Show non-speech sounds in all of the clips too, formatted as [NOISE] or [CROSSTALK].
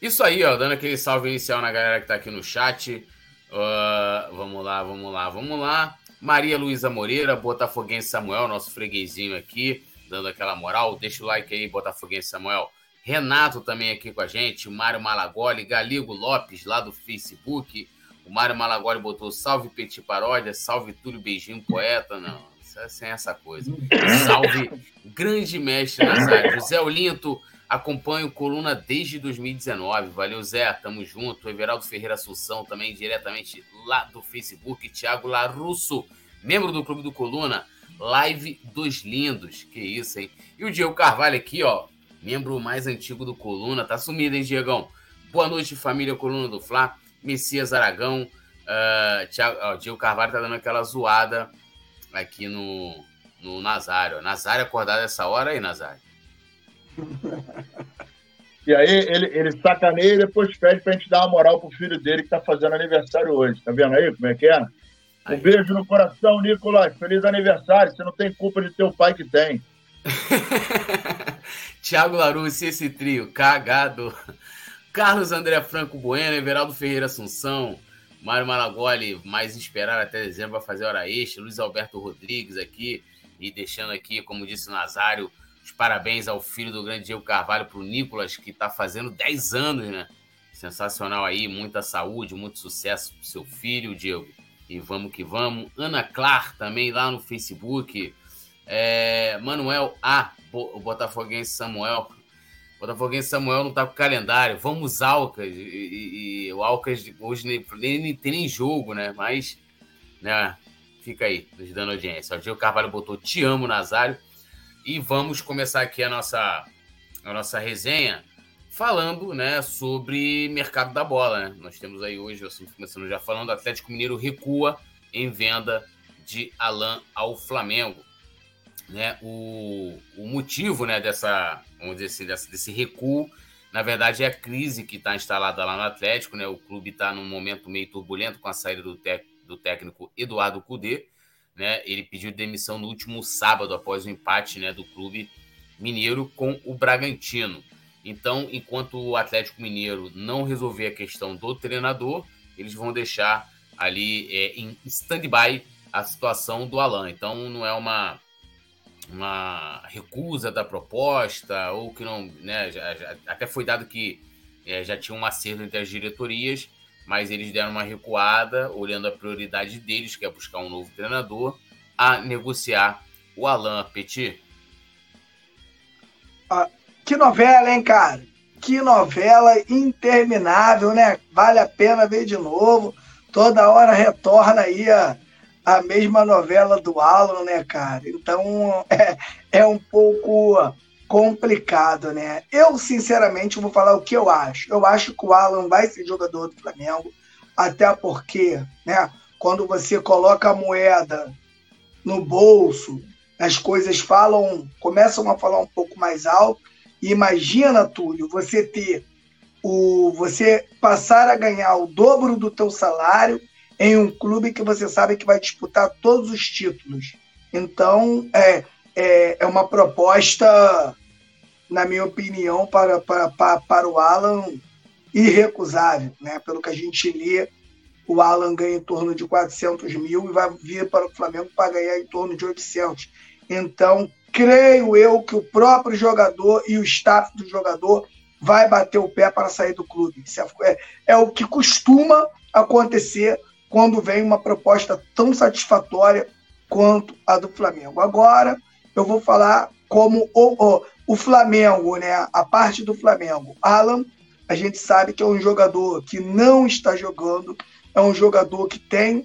Isso aí, ó, dando aquele salve inicial na galera que tá aqui no chat. Uh, vamos lá, vamos lá, vamos lá. Maria Luísa Moreira, Botafoguense Samuel, nosso freguesinho aqui, dando aquela moral. Deixa o like aí, Botafoguense Samuel. Renato também aqui com a gente, Mário Malagoli, Galigo Lopes, lá do Facebook. O Mário Malagoli botou salve Petit Paródia, salve Túlio Beijinho Poeta. Não, é sem essa coisa. [LAUGHS] Salve grande mestre Nazário. José Olinto, acompanho coluna desde 2019. Valeu, Zé, tamo junto. Everaldo Ferreira Assunção, também diretamente lá do Facebook. Thiago Larusso, membro do Clube do Coluna. Live dos Lindos. Que isso, hein? E o Diego Carvalho aqui, ó membro mais antigo do Coluna. Tá sumido, hein, Diegão? Boa noite, família Coluna do Fla. Messias Aragão. Uh, Thiago, ó, Diego Carvalho tá dando aquela zoada aqui no, no Nazário. Nazário acordado essa hora aí, Nazário. E aí ele, ele sacaneia e depois pede pra gente dar uma moral pro filho dele que tá fazendo aniversário hoje. Tá vendo aí como é que é? Um aí. beijo no coração, Nicolas. Feliz aniversário. Você não tem culpa de teu pai que tem. [LAUGHS] Thiago Larusso, esse trio, cagado. Carlos André Franco Bueno, Everaldo Ferreira Assunção, Mário Malagoli, mais esperar até dezembro para fazer hora extra, Luiz Alberto Rodrigues aqui, e deixando aqui, como disse o Nazário, os parabéns ao filho do grande Diego Carvalho, para o Nicolas, que está fazendo 10 anos, né? Sensacional aí, muita saúde, muito sucesso para seu filho, Diego. E vamos que vamos. Ana Clar também lá no Facebook. É, Manuel A, o Botafoguense Samuel. Botafoguense Samuel não tá com calendário. Vamos, Alcas. E, e, e o Alcas hoje nem, nem tem nem jogo, né? Mas, né? Fica aí, nos dando audiência. O Diego Carvalho botou Te amo, Nazário. E vamos começar aqui a nossa, a nossa resenha falando né, sobre mercado da bola. Né? Nós temos aí hoje, assim, começando já falando, Atlético Mineiro recua em venda de Alain ao Flamengo né, o, o motivo né, dessa, vamos dizer assim, dessa, desse recuo, na verdade, é a crise que está instalada lá no Atlético. Né, o clube está num momento meio turbulento com a saída do, tec, do técnico Eduardo Cudê. Né, ele pediu demissão no último sábado, após o empate né, do clube mineiro com o Bragantino. Então, enquanto o Atlético Mineiro não resolver a questão do treinador, eles vão deixar ali é, em stand-by a situação do Alan. Então, não é uma uma recusa da proposta, ou que não. Né, já, já, até foi dado que é, já tinha um acerto entre as diretorias, mas eles deram uma recuada, olhando a prioridade deles, que é buscar um novo treinador, a negociar o Alain Petit. Ah, que novela, hein, cara? Que novela interminável, né? Vale a pena ver de novo. Toda hora retorna aí a a mesma novela do Alan, né, cara? Então [LAUGHS] é, é um pouco complicado, né? Eu, sinceramente, vou falar o que eu acho. Eu acho que o Alan vai ser jogador do Flamengo, até porque, né, quando você coloca a moeda no bolso, as coisas falam, começam a falar um pouco mais alto. E imagina, Túlio, você ter o você passar a ganhar o dobro do teu salário em um clube que você sabe que vai disputar todos os títulos. Então, é, é, é uma proposta, na minha opinião, para, para, para, para o Alan irrecusável. Né? Pelo que a gente lê, o Alan ganha em torno de 400 mil e vai vir para o Flamengo para ganhar em torno de 800. Então, creio eu que o próprio jogador e o staff do jogador vai bater o pé para sair do clube. É, é, é o que costuma acontecer quando vem uma proposta tão satisfatória quanto a do Flamengo. Agora, eu vou falar como o, o, o Flamengo, né? A parte do Flamengo. Alan, a gente sabe que é um jogador que não está jogando, é um jogador que tem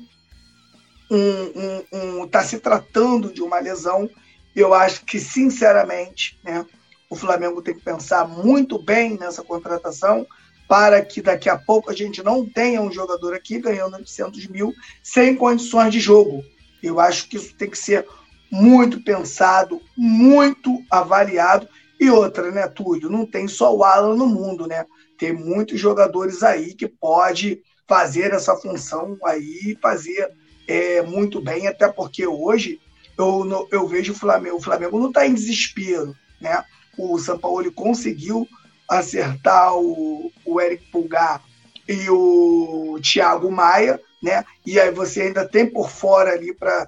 um, um, um tá se tratando de uma lesão. Eu acho que, sinceramente, né, o Flamengo tem que pensar muito bem nessa contratação para que daqui a pouco a gente não tenha um jogador aqui ganhando 800 mil sem condições de jogo. Eu acho que isso tem que ser muito pensado, muito avaliado. E outra, né, Túlio? Não tem só o Alan no mundo, né? Tem muitos jogadores aí que pode fazer essa função aí, fazer é, muito bem, até porque hoje eu, eu vejo o Flamengo, o Flamengo não está em desespero, né? O São Paulo conseguiu acertar o, o Eric Pulgar e o Thiago Maia, né? E aí você ainda tem por fora ali para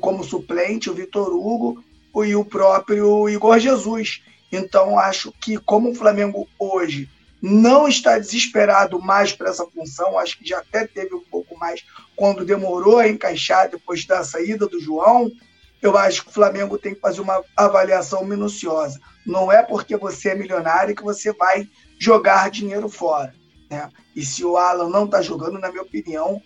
como suplente o Vitor Hugo e o próprio Igor Jesus. Então acho que como o Flamengo hoje não está desesperado mais para essa função, acho que já até teve um pouco mais quando demorou a encaixar depois da saída do João. Eu acho que o Flamengo tem que fazer uma avaliação minuciosa. Não é porque você é milionário que você vai jogar dinheiro fora. Né? E se o Alan não está jogando, na minha opinião,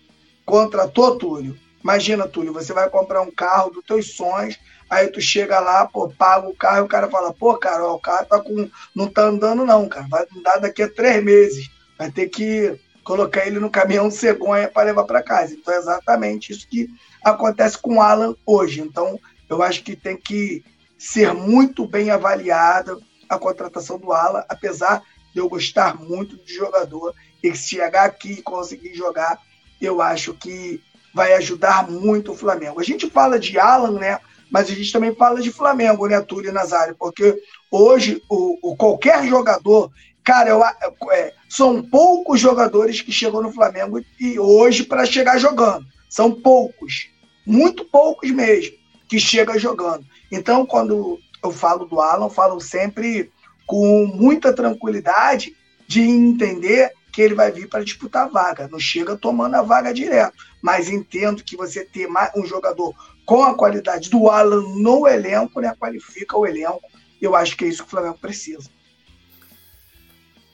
contratou Túlio. Imagina, Túlio, você vai comprar um carro dos teus sonhos, aí tu chega lá, pô, paga o carro e o cara fala, pô, cara, ó, o carro tá com... não tá andando não, cara, vai andar daqui a três meses, vai ter que colocar ele no caminhão cegonha para levar para casa. Então é exatamente isso que acontece com o Alan hoje. Então eu acho que tem que ser muito bem avaliada a contratação do Alan, apesar de eu gostar muito do jogador e se chegar aqui e conseguir jogar, eu acho que vai ajudar muito o Flamengo. A gente fala de Alan, né? Mas a gente também fala de Flamengo, né, Túlio Nazário? Porque hoje o, o qualquer jogador, cara, eu, é, são poucos jogadores que chegam no Flamengo e hoje para chegar jogando. São poucos, muito poucos mesmo, que chegam jogando. Então, quando eu falo do Alan, eu falo sempre com muita tranquilidade de entender que ele vai vir para disputar a vaga. Não chega tomando a vaga direto, mas entendo que você ter um jogador com a qualidade do Alan no elenco, né, qualifica o elenco. Eu acho que é isso que o Flamengo precisa.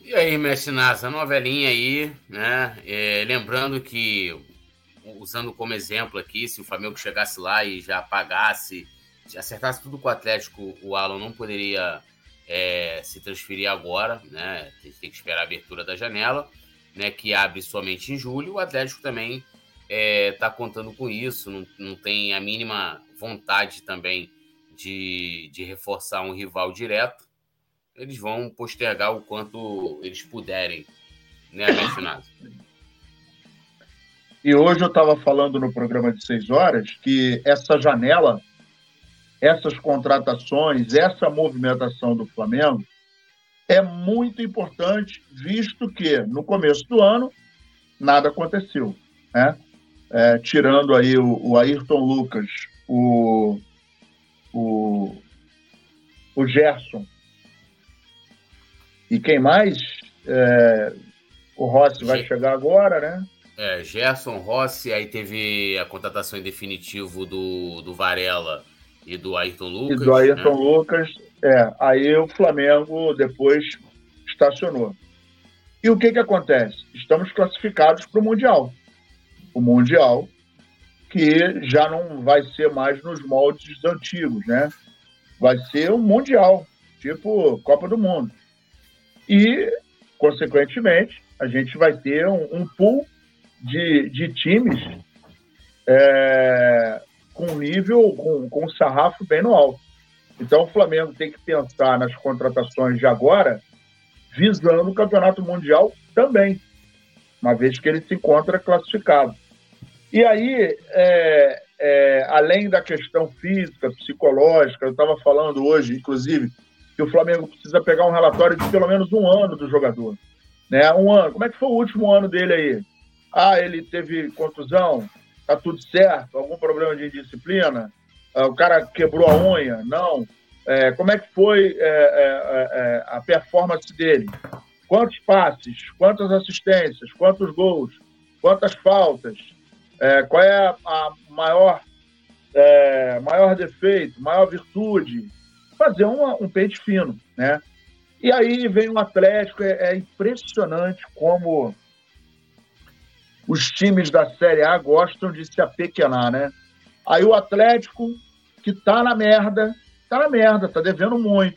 E aí, Mestre Nasa, novelinha aí, né? É, lembrando que, usando como exemplo aqui, se o Flamengo chegasse lá e já pagasse, acertasse tudo com o Atlético, o Alan não poderia é, se transferir agora, né? Tem, tem, que esperar a abertura da janela, né? Que abre somente em julho. O Atlético também está é, tá contando com isso, não, não tem a mínima vontade também de, de reforçar um rival direto. Eles vão postergar o quanto eles puderem, né, Mestre E hoje eu estava falando no programa de seis horas que essa janela essas contratações, essa movimentação do Flamengo é muito importante, visto que no começo do ano nada aconteceu, né? É, tirando aí o, o, Ayrton Lucas, o, o, o Gerson e quem mais? É, o Rossi vai chegar agora, né? É, Gerson, Rossi, aí teve a contratação em definitivo do, do Varela e do Ayrton Lucas. E do Ayrton né? Lucas, é. Aí o Flamengo depois estacionou. E o que, que acontece? Estamos classificados para o Mundial. O Mundial, que já não vai ser mais nos moldes antigos, né? Vai ser um Mundial, tipo Copa do Mundo. E, consequentemente, a gente vai ter um, um pool de, de times é, com nível, com, com um sarrafo bem no alto. Então o Flamengo tem que pensar nas contratações de agora, visando o Campeonato Mundial também, uma vez que ele se encontra classificado. E aí, é, é, além da questão física, psicológica, eu estava falando hoje, inclusive, que o Flamengo precisa pegar um relatório de pelo menos um ano do jogador. Né? Um ano. Como é que foi o último ano dele aí? Ah, ele teve contusão? Tá tudo certo? Algum problema de disciplina? Uh, o cara quebrou a unha? Não. É, como é que foi é, é, é, é, a performance dele? Quantos passes? Quantas assistências? Quantos gols? Quantas faltas? É, qual é a, a maior, maior defeito, maior virtude? Fazer uma, um pente fino, né? E aí vem o Atlético, é impressionante como os times da Série A gostam de se apequenar, né? Aí o Atlético, que tá na merda, tá na merda, tá devendo muito,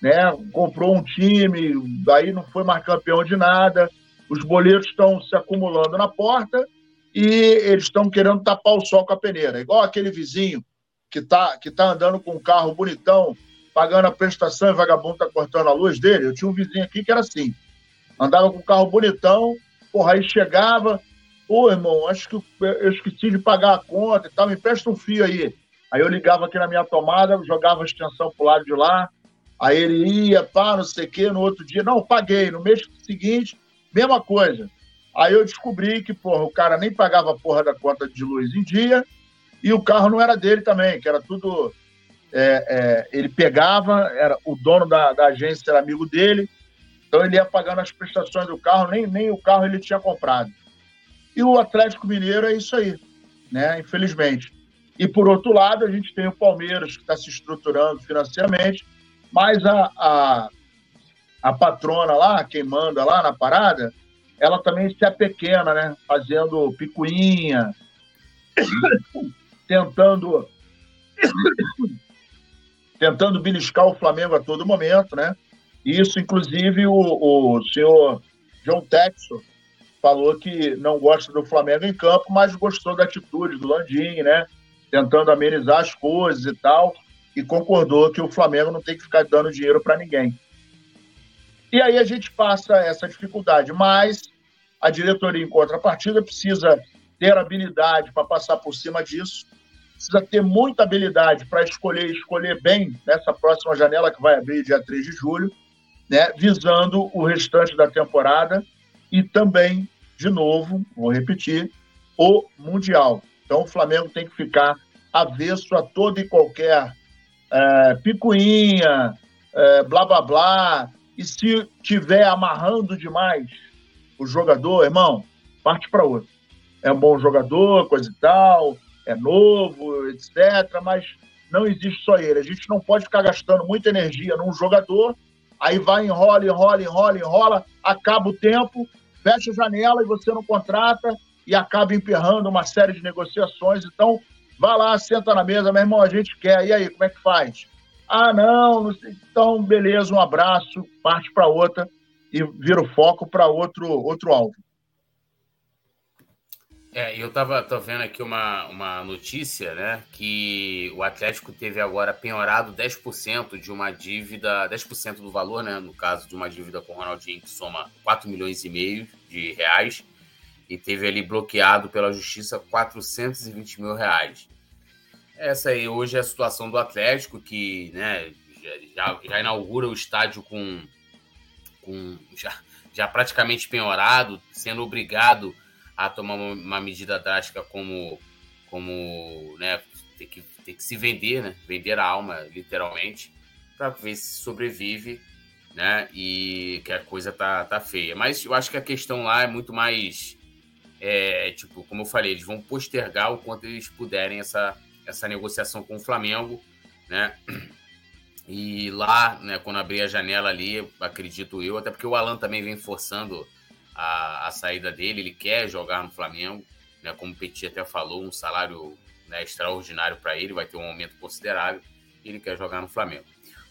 né? Comprou um time, aí não foi mais campeão de nada, os boletos estão se acumulando na porta e eles estão querendo tapar o sol com a peneira. Igual aquele vizinho que tá, que tá andando com um carro bonitão, pagando a prestação e vagabundo tá cortando a luz dele. Eu tinha um vizinho aqui que era assim, andava com um carro bonitão, porra, aí chegava, Pô, irmão, acho que eu esqueci de pagar a conta e tal, me presta um fio aí. Aí eu ligava aqui na minha tomada, jogava a extensão pro lado de lá, Aí ele ia, pá, não sei o quê, no outro dia, não, paguei. No mês seguinte, mesma coisa. Aí eu descobri que, porra, o cara nem pagava a porra da conta de luz em dia e o carro não era dele também, que era tudo. É, é, ele pegava, era o dono da, da agência era amigo dele, então ele ia pagando as prestações do carro, nem, nem o carro ele tinha comprado. E o Atlético Mineiro é isso aí, né? Infelizmente. E por outro lado, a gente tem o Palmeiras que está se estruturando financeiramente, mas a, a, a patrona lá, quem manda lá na parada, ela também se apequena, né? Fazendo picuinha, [COUGHS] tentando [COUGHS] tentando beliscar o Flamengo a todo momento, né? Isso, inclusive, o, o senhor John Texo falou que não gosta do Flamengo em campo, mas gostou da atitude do Landim, né? Tentando amenizar as coisas e tal, e concordou que o Flamengo não tem que ficar dando dinheiro para ninguém. E aí a gente passa essa dificuldade, mas a diretoria, em contrapartida, precisa ter habilidade para passar por cima disso, precisa ter muita habilidade para escolher escolher bem nessa próxima janela que vai abrir dia 3 de julho, né, visando o restante da temporada e também, de novo, vou repetir, o Mundial. Então o Flamengo tem que ficar avesso a toda e qualquer é, picuinha, é, blá blá blá. E se tiver amarrando demais o jogador, irmão, parte para outro. É um bom jogador, coisa e tal, é novo, etc. Mas não existe só ele. A gente não pode ficar gastando muita energia num jogador aí vai, enrola, enrola, enrola, enrola, acaba o tempo, fecha a janela e você não contrata e acaba emperrando uma série de negociações. Então, vá lá, senta na mesa, meu irmão, a gente quer, e aí, como é que faz? Ah, não, não então, beleza, um abraço, parte para outra e vira o foco para outro, outro alvo. É, eu tava tô vendo aqui uma, uma notícia, né, que o Atlético teve agora penhorado 10% de uma dívida, 10% do valor, né, no caso de uma dívida com o Ronaldinho que soma 4 milhões e meio de reais e teve ali bloqueado pela justiça 420 mil reais. Essa aí hoje é a situação do Atlético que, né, já, já inaugura o estádio com, com já, já praticamente penhorado, sendo obrigado a tomar uma, medida drástica como, como né, ter que, ter que se vender, né, vender a alma, literalmente, para ver se sobrevive, né, e que a coisa tá, tá feia. Mas eu acho que a questão lá é muito mais, é, tipo, como eu falei, eles vão postergar o quanto eles puderem essa, essa negociação com o Flamengo, né, e lá, né, quando abrir a janela ali, acredito eu, até porque o Alan também vem forçando a, a saída dele, ele quer jogar no Flamengo, né, como o Petit até falou, um salário né, extraordinário para ele, vai ter um aumento considerável, e ele quer jogar no Flamengo.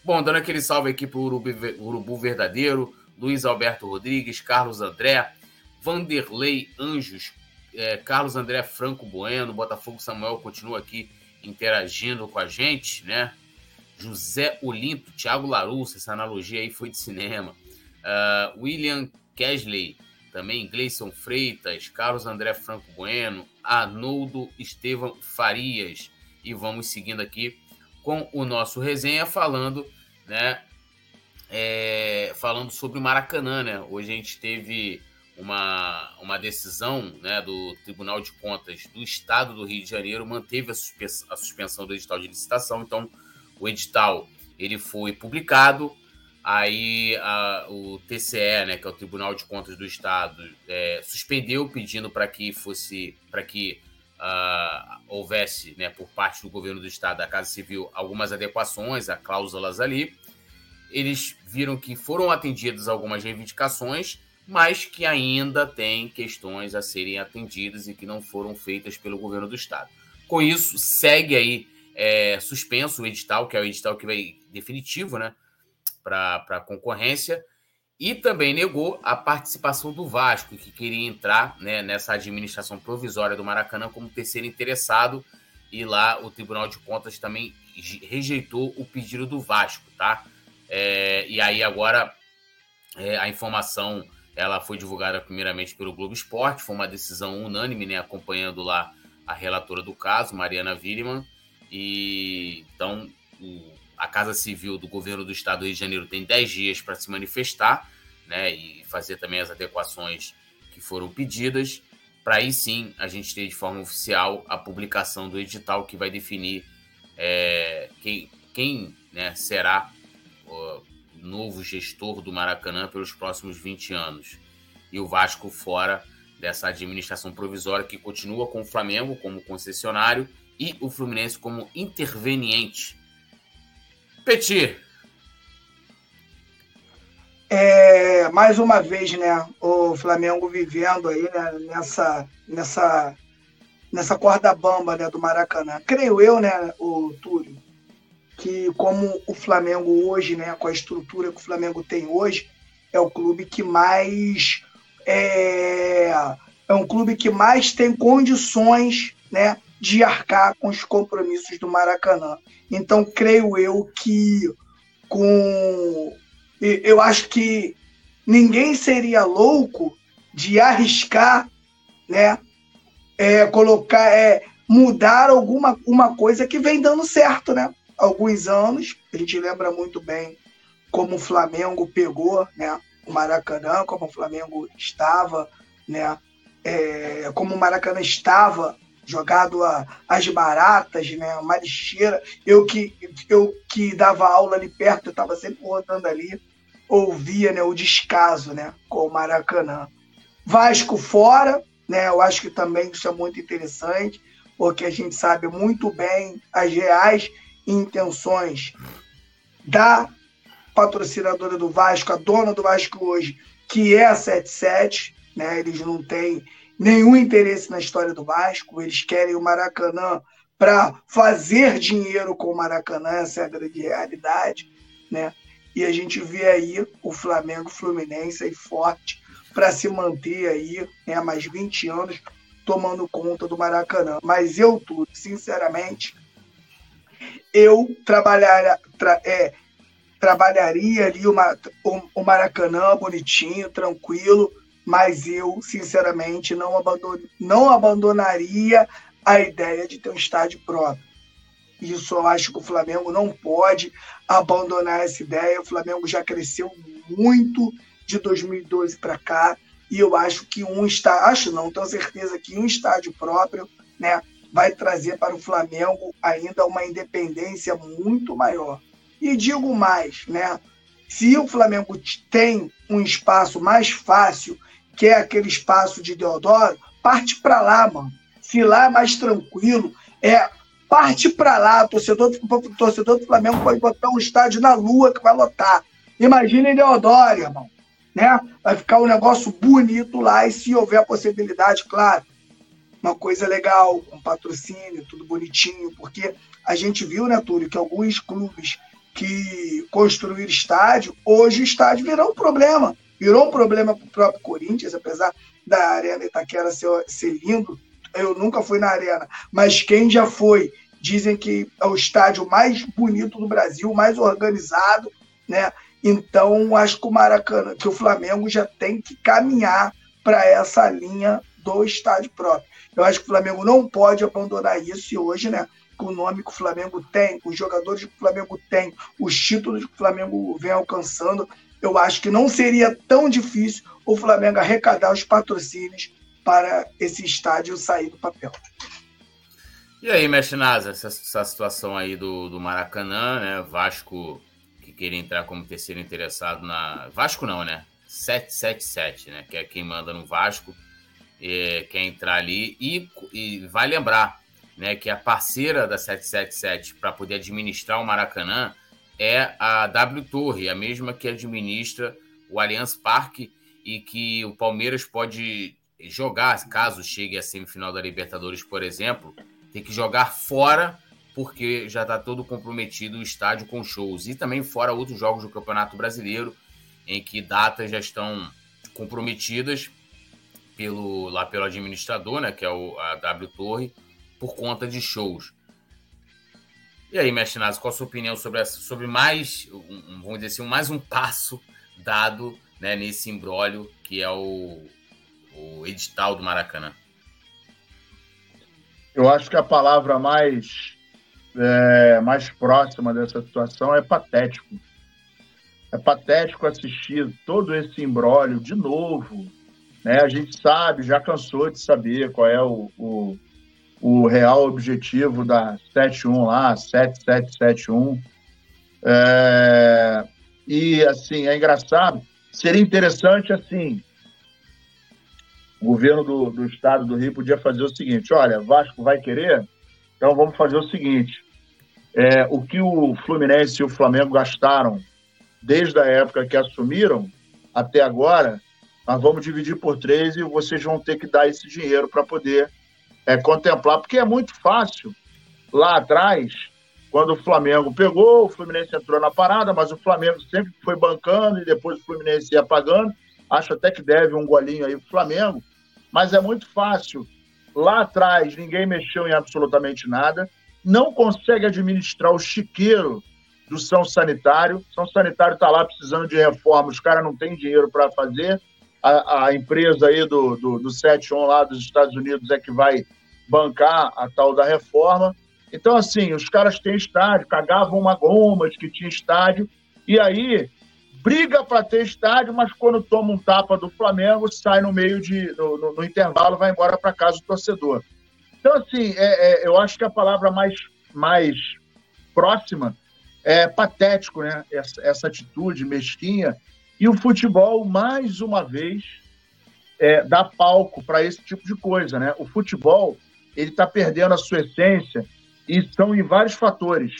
Bom, dando aquele salve aqui para o Urubu, Urubu Verdadeiro, Luiz Alberto Rodrigues, Carlos André, Vanderlei Anjos, é, Carlos André Franco Bueno, Botafogo Samuel continua aqui interagindo com a gente, né? José Olinto, Thiago Larusso, essa analogia aí foi de cinema. Uh, William Kesley, também Gleison Freitas, Carlos André Franco Bueno, Arnoldo Estevam Farias. E vamos seguindo aqui com o nosso resenha falando, né? É, falando sobre o Maracanã, né? Hoje a gente teve uma, uma decisão né, do Tribunal de Contas do Estado do Rio de Janeiro, manteve a, suspensão, a suspensão do edital de licitação. Então, o edital ele foi publicado, Aí a, o TCE, né, que é o Tribunal de Contas do Estado, é, suspendeu pedindo para que fosse para que uh, houvesse, né, por parte do governo do Estado, da Casa Civil, algumas adequações a cláusulas ali. Eles viram que foram atendidas algumas reivindicações, mas que ainda tem questões a serem atendidas e que não foram feitas pelo governo do Estado. Com isso, segue aí é, suspenso o edital, que é o edital que vai definitivo, né? Para a concorrência e também negou a participação do Vasco, que queria entrar né, nessa administração provisória do Maracanã como terceiro interessado, e lá o Tribunal de Contas também rejeitou o pedido do Vasco, tá? É, e aí agora é, a informação ela foi divulgada primeiramente pelo Globo Esporte, foi uma decisão unânime, né, acompanhando lá a relatora do caso, Mariana Willeman, e então o a, Casa Civil do governo do estado do Rio de Janeiro tem 10 dias para se manifestar né, e fazer também as adequações que foram pedidas, para aí sim a gente ter de forma oficial a publicação do edital que vai definir é, quem, quem né, será o novo gestor do Maracanã pelos próximos 20 anos. E o Vasco fora dessa administração provisória que continua com o Flamengo como concessionário e o Fluminense como interveniente. Petit. É, mais uma vez, né, o Flamengo vivendo aí né, nessa, nessa, nessa corda bamba né, do Maracanã. Creio eu, né, o Túlio, que como o Flamengo hoje, né, com a estrutura que o Flamengo tem hoje, é o clube que mais é, é um clube que mais tem condições, né, de arcar com os compromissos do Maracanã. Então, creio eu que com. Eu acho que ninguém seria louco de arriscar, né? É, colocar, é, mudar alguma uma coisa que vem dando certo, né? Alguns anos, a gente lembra muito bem como o Flamengo pegou, né? O Maracanã, como o Flamengo estava, né? É, como o Maracanã estava jogado a, as baratas, né? Uma lixeira. Eu que, eu que dava aula ali perto, eu estava sempre rodando ali, ouvia né, o descaso né, com o Maracanã. Vasco fora, né? Eu acho que também isso é muito interessante, porque a gente sabe muito bem as reais intenções da patrocinadora do Vasco, a dona do Vasco hoje, que é a 77, né? Eles não têm nenhum interesse na história do Vasco, eles querem o Maracanã para fazer dinheiro com o Maracanã, essa é a grande realidade, né? E a gente vê aí o Flamengo Fluminense aí forte para se manter aí né, há mais 20 anos tomando conta do Maracanã. Mas eu tudo, sinceramente, eu trabalhar, tra, é, trabalharia ali o, o Maracanã bonitinho, tranquilo, mas eu, sinceramente, não, abandon, não abandonaria a ideia de ter um estádio próprio. Isso eu acho que o Flamengo não pode abandonar essa ideia. O Flamengo já cresceu muito de 2012 para cá e eu acho que um estádio, acho não, tenho certeza que um estádio próprio, né, vai trazer para o Flamengo ainda uma independência muito maior. E digo mais, né, se o Flamengo tem um espaço mais fácil que é aquele espaço de Deodoro, parte para lá, mano. Se lá é mais tranquilo, é parte para lá. Torcedor, torcedor do Flamengo pode botar um estádio na lua que vai lotar. Imagina em Deodoro, irmão. Né? Vai ficar um negócio bonito lá e se houver a possibilidade, claro, uma coisa legal, um patrocínio, tudo bonitinho, porque a gente viu, né, Túlio, que alguns clubes que construíram estádio, hoje o estádio virou um problema virou um problema para o próprio Corinthians, apesar da Arena Itaquera ser, ser lindo. Eu nunca fui na Arena, mas quem já foi, dizem que é o estádio mais bonito do Brasil, mais organizado, né? Então, acho que o Maracanã, que o Flamengo já tem que caminhar para essa linha do estádio próprio. Eu acho que o Flamengo não pode abandonar isso e hoje, né? Com o nome que o Flamengo tem, os jogadores que o Flamengo tem, os títulos que o Flamengo vem alcançando, eu acho que não seria tão difícil o Flamengo arrecadar os patrocínios para esse estádio sair do papel. E aí, Mestre Nasa, essa, essa, situação aí do, do Maracanã, né? Vasco que queria entrar como terceiro interessado na. Vasco não, né? 777, né? Que é quem manda no Vasco, é, quer entrar ali. E, e vai lembrar né, que a parceira da 777 para poder administrar o Maracanã é a W Torre, a mesma que administra o Allianz Parque e que o Palmeiras pode jogar, caso chegue à semifinal da Libertadores, por exemplo, tem que jogar fora porque já está todo comprometido o estádio com shows. E também fora outros jogos do Campeonato Brasileiro, em que datas já estão comprometidas pelo, lá pelo administrador, né, que é o, a W Torre, por conta de shows. E aí, mestre Naso, qual a sua opinião sobre, essa, sobre mais, um, vamos dizer assim, mais um passo dado né, nesse imbróglio que é o, o edital do Maracanã? Eu acho que a palavra mais é, mais próxima dessa situação, é patético. É patético assistir todo esse embrólio de novo. Né? A gente sabe, já cansou de saber qual é o, o, o real objetivo da 71 lá, 7771. É, e, assim, é engraçado. Seria interessante, assim, o governo do, do estado do Rio podia fazer o seguinte: olha, Vasco vai querer, então vamos fazer o seguinte: é, o que o Fluminense e o Flamengo gastaram desde a época que assumiram até agora, nós vamos dividir por três e vocês vão ter que dar esse dinheiro para poder é, contemplar, porque é muito fácil lá atrás, quando o Flamengo pegou, o Fluminense entrou na parada, mas o Flamengo sempre foi bancando e depois o Fluminense ia pagando. Acho até que deve um golinho aí pro Flamengo mas é muito fácil. Lá atrás, ninguém mexeu em absolutamente nada, não consegue administrar o chiqueiro do São Sanitário. São Sanitário está lá precisando de reforma, os caras não têm dinheiro para fazer. A, a, empresa aí do, do, do 71 lá dos Estados Unidos é que vai bancar a tal da reforma. Então, assim, os caras têm estádio, cagavam uma goma de que tinha estádio, e aí briga para ter estádio, mas quando toma um tapa do Flamengo, sai no meio de. no, no, no intervalo, vai embora para casa do torcedor. Então, assim, é, é, eu acho que a palavra mais, mais próxima é patético, né? Essa, essa atitude mesquinha. E o futebol, mais uma vez, é, dá palco para esse tipo de coisa, né? O futebol, ele está perdendo a sua essência e são em vários fatores.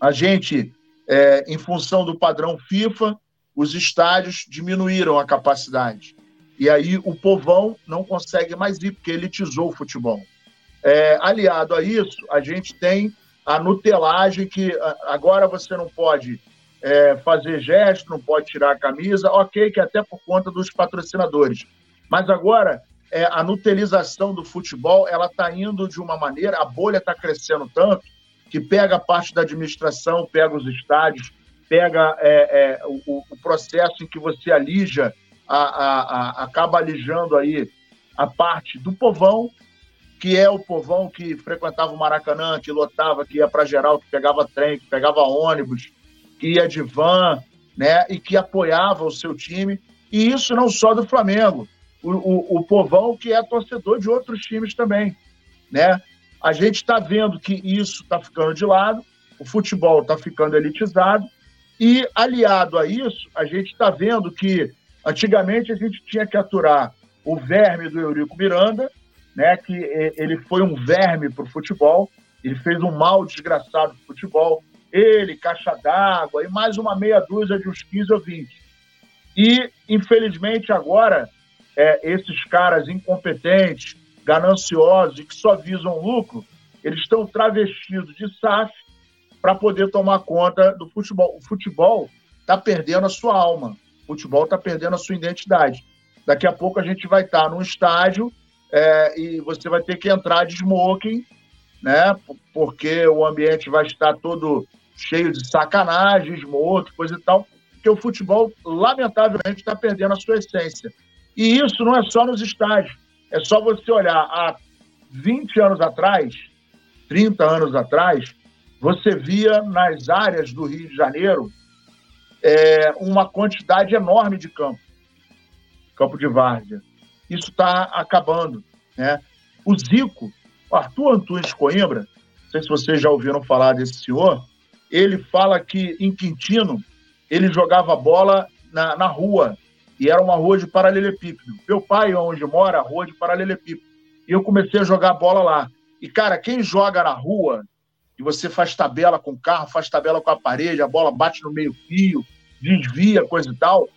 A gente é, em função do padrão FIFA, os estádios diminuíram a capacidade. E aí o povão não consegue mais ir, porque elitizou o futebol. É, aliado a isso, a gente tem a nutelagem, que agora você não pode é, fazer gesto, não pode tirar a camisa, ok, que é até por conta dos patrocinadores. Mas agora, é, a nutelização do futebol, ela está indo de uma maneira, a bolha está crescendo tanto, que pega a parte da administração, pega os estádios, pega é, é, o, o, processo em que você alija, a, a, a, acaba alijando aí a parte do povão, que é o povão que frequentava o Maracanã, que lotava, que ia para geral, que pegava trem, que pegava ônibus, que ia de van, né, e que apoiava o seu time. E isso não só do Flamengo, o, o, o povão que é torcedor de outros times também, né? A gente está vendo que isso está ficando de lado, o futebol está ficando elitizado, e aliado a isso, a gente está vendo que antigamente a gente tinha que aturar o verme do Eurico Miranda, né, que ele foi um verme para o futebol, ele fez um mal desgraçado para o futebol, ele, caixa d'água e mais uma meia dúzia de uns 15 ou 20. E, infelizmente, agora, é, esses caras incompetentes, gananciosos e que só visam lucro, eles estão travestidos de SAF para poder tomar conta do futebol. O futebol está perdendo a sua alma, o futebol está perdendo a sua identidade. Daqui a pouco a gente vai estar tá num estádio é, e você vai ter que entrar de smoking, né? Porque o ambiente vai estar todo cheio de sacanagem, smoking, coisa e tal. Porque o futebol, lamentavelmente, está perdendo a sua essência. E isso não é só nos estádios. É só você olhar há 20 anos atrás, 30 anos atrás, você via nas áreas do Rio de Janeiro é, uma quantidade enorme de campo, campo de várzea. Isso está acabando. Né? O Zico, Arthur Antunes Coimbra, não sei se vocês já ouviram falar desse senhor, ele fala que em Quintino ele jogava bola na, na rua, e era uma rua de paralelepípedo. Meu pai, onde mora, rua de paralelepípedo. E eu comecei a jogar bola lá. E, cara, quem joga na rua, e você faz tabela com o carro, faz tabela com a parede, a bola bate no meio-fio, desvia, coisa e tal,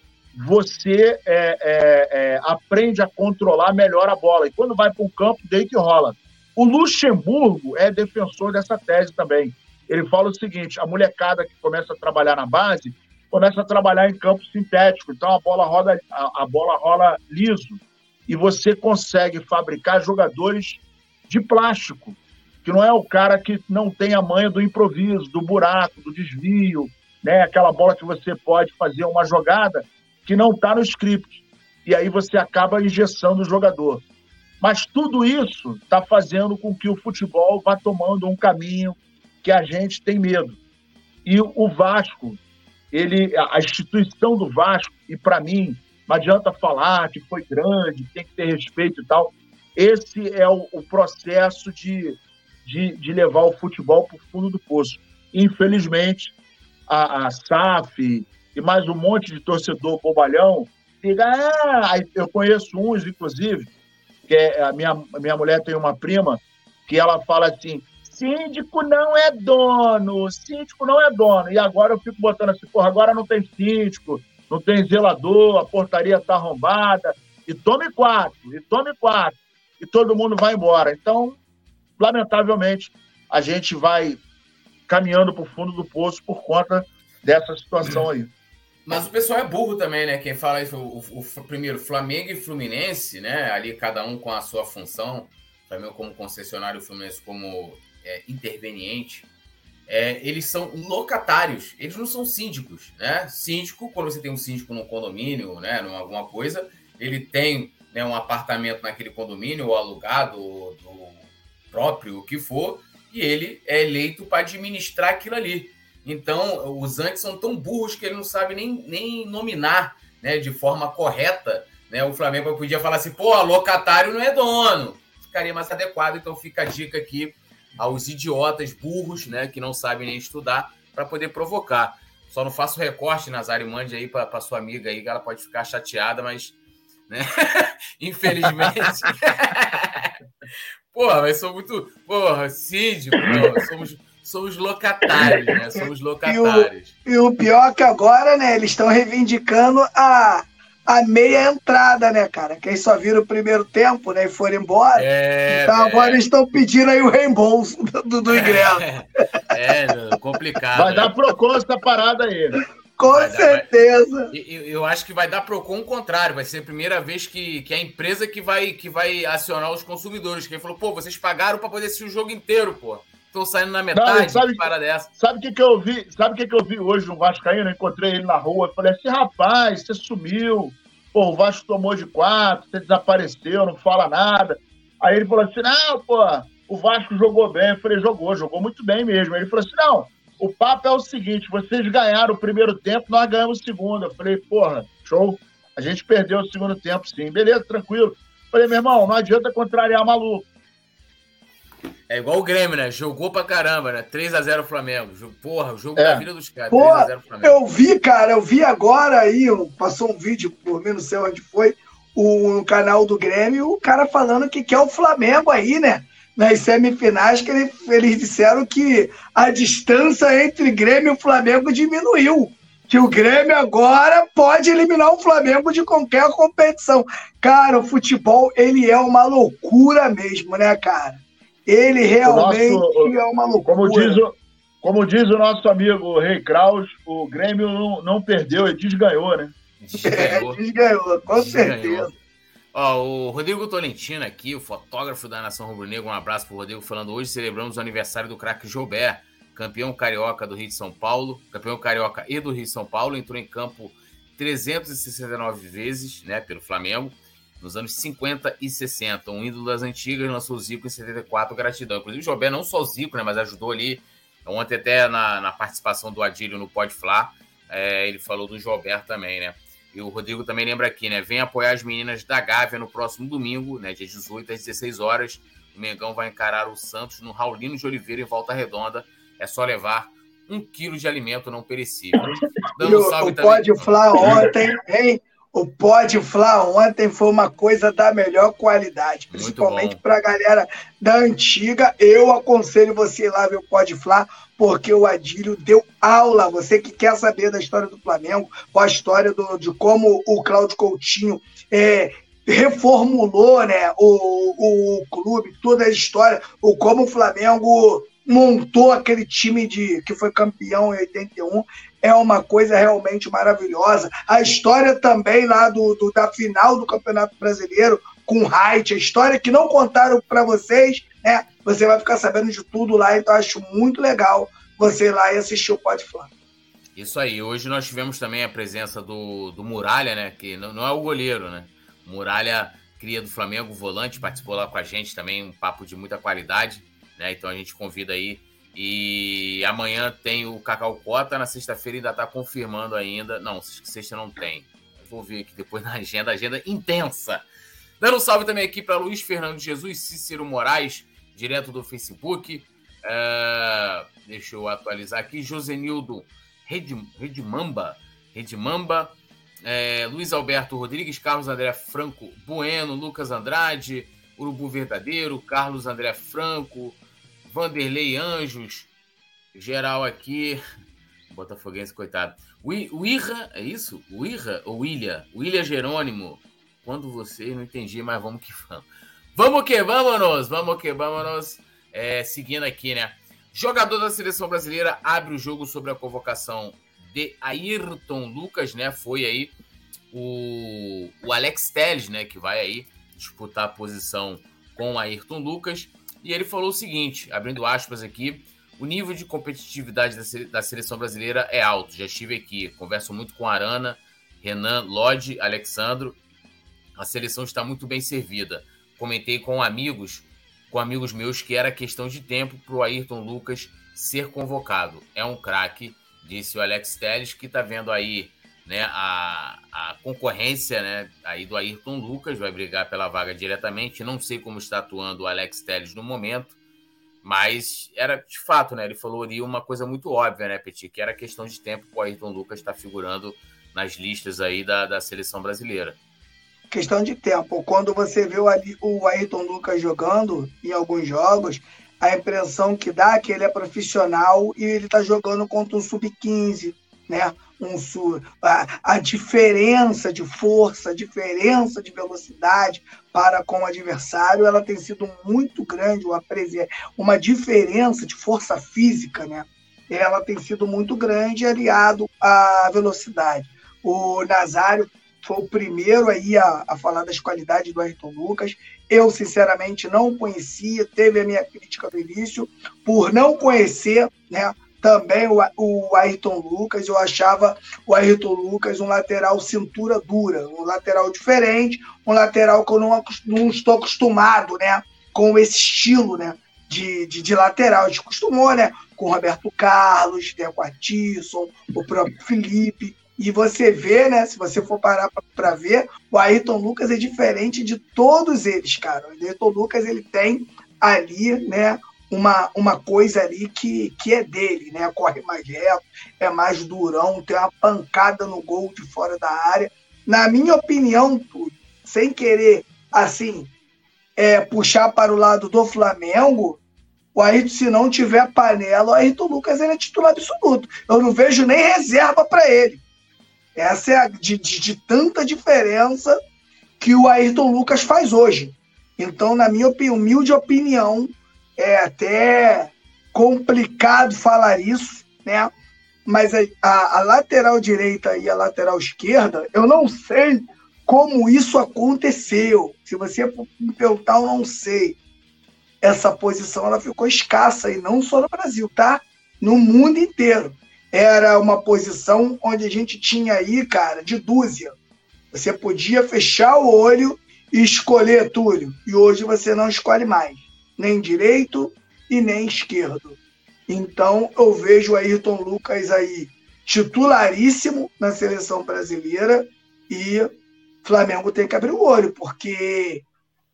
você é, é, é, aprende a controlar melhor a bola. E quando vai para o campo, daí que rola. O Luxemburgo é defensor dessa tese também. Ele fala o seguinte: a molecada que começa a trabalhar na base começa a trabalhar em campo sintético. Então a bola roda, a, a bola rola liso e você consegue fabricar jogadores de plástico, que não é o cara que não tem a manha do improviso, do buraco, do desvio, né? Aquela bola que você pode fazer uma jogada que não está no script. E aí você acaba engessando o jogador. Mas tudo isso está fazendo com que o futebol vá tomando um caminho que a gente tem medo. E o Vasco, ele, a instituição do Vasco, e para mim, não adianta falar que foi grande, tem que ter respeito e tal. Esse é o, o processo de, de, de, levar o futebol para o fundo do poço. Infelizmente, a, a SAF e mais um monte de torcedor bobalhão diga, ah, eu conheço uns, inclusive, que é, a minha, minha mulher tem uma prima que ela fala assim, síndico não é dono, síndico não é dono. E agora eu fico botando assim, porra, agora não tem síndico, não tem zelador, a portaria está arrombada, e tome quatro, e tome quatro, e todo mundo vai embora. Então, lamentavelmente, a gente vai caminhando para o fundo do poço por conta dessa situação aí. Mas o pessoal é burro também, né? Quem fala isso, o, o, o, primeiro, Flamengo e Fluminense, né? Ali cada um com a sua função. Flamengo como concessionário, Fluminense como é, interveniente é, eles são locatários, eles não são síndicos, né? Síndico, quando você tem um síndico num condomínio, né, numa alguma coisa, ele tem né, um apartamento naquele condomínio, ou alugado, ou, ou próprio, o que for, e ele é eleito para administrar aquilo ali. Então, os antes são tão burros que ele não sabe nem, nem nominar né, de forma correta. Né? O Flamengo podia falar assim, pô, locatário não é dono. Ficaria mais adequado, então fica a dica aqui aos idiotas burros, né, que não sabem nem estudar, para poder provocar. Só não faço recorte, Nazário, mande aí para sua amiga aí, que ela pode ficar chateada, mas, né, [LAUGHS] infelizmente. [LAUGHS] porra, mas sou muito. Porra, síndico, não, somos. Somos locatários, né? Somos locatários. E o, e o pior é que agora, né? Eles estão reivindicando a, a meia entrada, né, cara? Quem só viram o primeiro tempo, né, e foram embora. É, então agora eles estão pedindo aí o reembolso do, do ingresso. [LAUGHS] É, é, complicado. Vai dar Procon essa parada aí. Com vai certeza. Dar, vai... eu, eu, acho que vai dar Procon o contrário. Vai ser a primeira vez que, que a empresa que vai, que vai acionar os consumidores. Quem falou, pô, vocês pagaram para poder assistir o jogo inteiro, pô. Estão saindo na metade, Não, sabe, para dessa. Sabe o que, que eu vi? Sabe o que, que eu vi hoje no Vascaíno? Eu encontrei ele na rua. Falei assim, rapaz, você sumiu. Pô, o Vasco tomou de quatro, você desapareceu, não fala nada. Aí ele falou assim: não, pô, o Vasco jogou bem. Eu falei, jogou, jogou muito bem mesmo. Aí ele falou assim: não, o papo é o seguinte: vocês ganharam o primeiro tempo, nós ganhamos o segundo. Eu falei, porra, show. A gente perdeu o segundo tempo, sim. Beleza, tranquilo. Eu falei, meu irmão, não adianta contrariar maluco. É igual o Grêmio, né? Jogou pra caramba, né? 3x0 Flamengo. Porra, o jogo é. da vida dos caras. 3x0 Flamengo. Eu vi, cara, eu vi agora aí, passou um vídeo, por mim, não sei onde foi, o, no canal do Grêmio, o cara falando que quer o Flamengo aí, né? Nas semifinais, que ele, eles disseram que a distância entre Grêmio e Flamengo diminuiu. Que o Grêmio agora pode eliminar o Flamengo de qualquer competição. Cara, o futebol, ele é uma loucura mesmo, né, cara? Ele realmente nosso, é uma loucura. Como diz, o, como diz o nosso amigo Rei Kraus, o Grêmio não, não perdeu, ele desganhou, né? Desganhou, é, [LAUGHS] desganhou com certeza. Ó, o Rodrigo Tolentino aqui, o fotógrafo da Nação Rubro-Negra, um abraço pro Rodrigo, falando hoje celebramos o aniversário do craque Gilbert, campeão carioca do Rio de São Paulo, campeão carioca e do Rio de São Paulo, entrou em campo 369 vezes, né, pelo Flamengo, nos anos 50 e 60. Um ídolo das antigas, lançou Zico em 74, gratidão. Inclusive, o Jobé não só Zico, né, mas ajudou ali. Ontem, até na, na participação do Adílio no Pode Flá, é, ele falou do Jobert também, né? E o Rodrigo também lembra aqui, né? Vem apoiar as meninas da Gávea no próximo domingo, né? Dia 18 às 16 horas. O Mengão vai encarar o Santos no Raulino de Oliveira em Volta Redonda. É só levar um quilo de alimento não perecível. [LAUGHS] Dando o, salve o também. Pode Flá ontem, hein? O Pode Flá ontem foi uma coisa da melhor qualidade, principalmente para a galera da antiga. Eu aconselho você ir lá ver o Pode Flá, porque o Adílio deu aula. Você que quer saber da história do Flamengo, a história do, de como o Cláudio Coutinho é, reformulou né, o, o clube, toda a história, o como o Flamengo montou aquele time de que foi campeão em 81 é uma coisa realmente maravilhosa. A história também lá do, do da final do Campeonato Brasileiro com Height, a história que não contaram para vocês, né? Você vai ficar sabendo de tudo lá, então acho muito legal você ir lá e assistir o Pode Falar. Isso aí. Hoje nós tivemos também a presença do, do Muralha, né? Que não, não é o goleiro, né? Muralha, cria do Flamengo, volante, participou lá com a gente também, um papo de muita qualidade, né? Então a gente convida aí E amanhã tem o Cacau Cota, na sexta-feira ainda está confirmando ainda. Não, sexta não tem. Vou ver aqui depois na agenda, agenda intensa. Dando um salve também aqui para Luiz Fernando Jesus, Cícero Moraes, direto do Facebook. É, deixa eu atualizar aqui. Josenildo Redmamba, Redmamba, é, Luiz Alberto Rodrigues, Carlos André Franco Bueno, Lucas Andrade, Urubu Verdadeiro, Carlos André Franco, Vanderlei Anjos, geral aqui. Botafoguense, coitado. O Irra, é isso? O Irra ou William? William Jerônimo. Quando você não entendi, mas vamos que vamos. Vamos que vamos, vamos que vamos. É, seguindo aqui, né? Jogador da seleção brasileira abre o jogo sobre a convocação de Ayrton Lucas, né? Foi aí o, o Alex Telles, né? Que vai aí disputar a posição com Ayrton Lucas. E ele falou o seguinte, abrindo aspas aqui, o nível de competitividade da seleção brasileira é alto. Já estive aqui, converso muito com Arana, Renan, Lodi, Alexandro. A seleção está muito bem servida. Comentei com amigos, com amigos meus, que era questão de tempo para o Ayrton Lucas ser convocado. É um craque, disse o Alex Telles, que está vendo aí né, a, a concorrência né, aí do Ayrton Lucas, vai brigar pela vaga diretamente. Não sei como está atuando o Alex Telles no momento, mas era de fato, né? Ele falou ali uma coisa muito óbvia, né, Petit? Que era questão de tempo para o Ayrton Lucas estar tá figurando nas listas aí da, da seleção brasileira. Questão de tempo. Quando você vê o, o Ayrton Lucas jogando em alguns jogos, a impressão que dá é que ele é profissional e ele está jogando contra um sub-15, né? Um, a, a diferença de força, a diferença de velocidade para com o adversário, ela tem sido muito grande, uma, uma diferença de força física, né? Ela tem sido muito grande aliado à velocidade. O Nazário foi o primeiro aí a, a falar das qualidades do Ayrton Lucas. Eu, sinceramente, não conhecia, teve a minha crítica no início, por não conhecer, né? Também o, o Ayrton Lucas. Eu achava o Ayrton Lucas um lateral cintura dura, um lateral diferente, um lateral que eu não, não estou acostumado né, com esse estilo né, de, de, de lateral. A gente acostumou né, com o Roberto Carlos, com a Tisson, o próprio Felipe. E você vê, né? Se você for parar para ver, o Ayrton Lucas é diferente de todos eles, cara. O Ayrton Lucas ele tem ali, né? Uma, uma coisa ali que, que é dele, né? Corre mais reto, é mais durão, tem uma pancada no gol de fora da área. Na minha opinião, tudo, sem querer, assim, é, puxar para o lado do Flamengo, o Ayrton, se não tiver panela, o Ayrton Lucas ele é titular absoluto. Eu não vejo nem reserva para ele. Essa é a de, de, de, tanta diferença que o Ayrton Lucas faz hoje. Então, na minha humilde opinião, é até complicado falar isso, né? Mas a, a, lateral direita e a lateral esquerda, eu não sei como isso aconteceu. Se você me perguntar, eu não sei. Essa posição ela ficou escassa e não só no Brasil, tá? No mundo inteiro. Era uma posição onde a gente tinha aí, cara, de dúzia. Você podia fechar o olho e escolher, Túlio. E hoje você não escolhe mais nem direito e nem esquerdo. Então eu vejo o Ayrton Lucas aí titularíssimo na seleção brasileira e Flamengo tem que abrir o olho, porque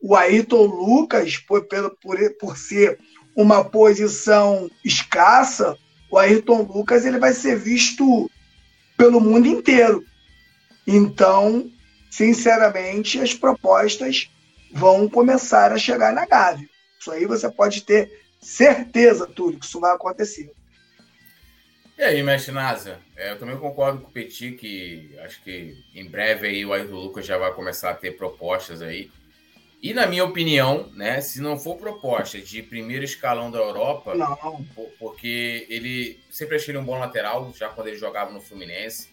o Ayrton Lucas, por, por, por ser uma posição escassa, o Ayrton Lucas ele vai ser visto pelo mundo inteiro. Então, sinceramente, as propostas vão começar a chegar na Gávea. Isso aí você pode ter certeza, Túlio, que isso vai acontecer. E aí, mestre Nasa? É, eu também concordo com o Petit que acho que em breve aí o Ayrton Lucas já vai começar a ter propostas aí. E na minha opinião, né, se não for proposta de primeiro escalão da Europa, não. porque ele sempre achei ele um bom lateral, já quando ele jogava no Fluminense,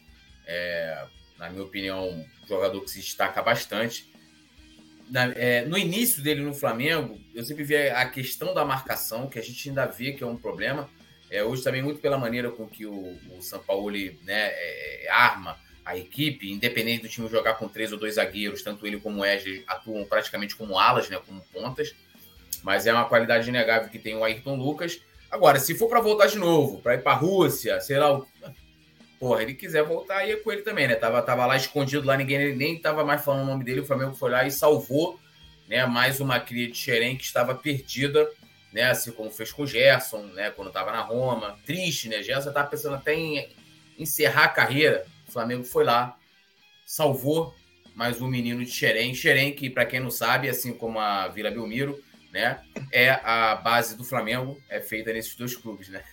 é, na minha opinião, um jogador que se destaca bastante na, é, no início dele no Flamengo, eu sempre via a questão da marcação, que a gente ainda vê que é um problema. É, hoje também muito pela maneira com que o, o São Paulo né, é, arma a equipe, independente do time jogar com três ou dois zagueiros, tanto ele como o Wesley atuam praticamente como alas, né, como pontas. Mas é uma qualidade inegável que tem o Ayrton Lucas. Agora, se for para voltar de novo, para ir para Rússia, sei lá, porra, ele quiser voltar, ia com ele também, né? Tava, tava lá escondido, lá ninguém nem tava mais falando o nome dele. O Flamengo foi lá e salvou, né? Mais uma cria de Xerém que estava perdida, né? Assim como fez com o Gerson, né? Quando tava na Roma. Triste, né? Gerson tava pensando até em encerrar a carreira. O Flamengo foi lá, salvou mais um menino de Xerém. Xerém, que para quem não sabe, assim como a Vila Belmiro, né? É a base do Flamengo, é feita nesses dois clubes, né?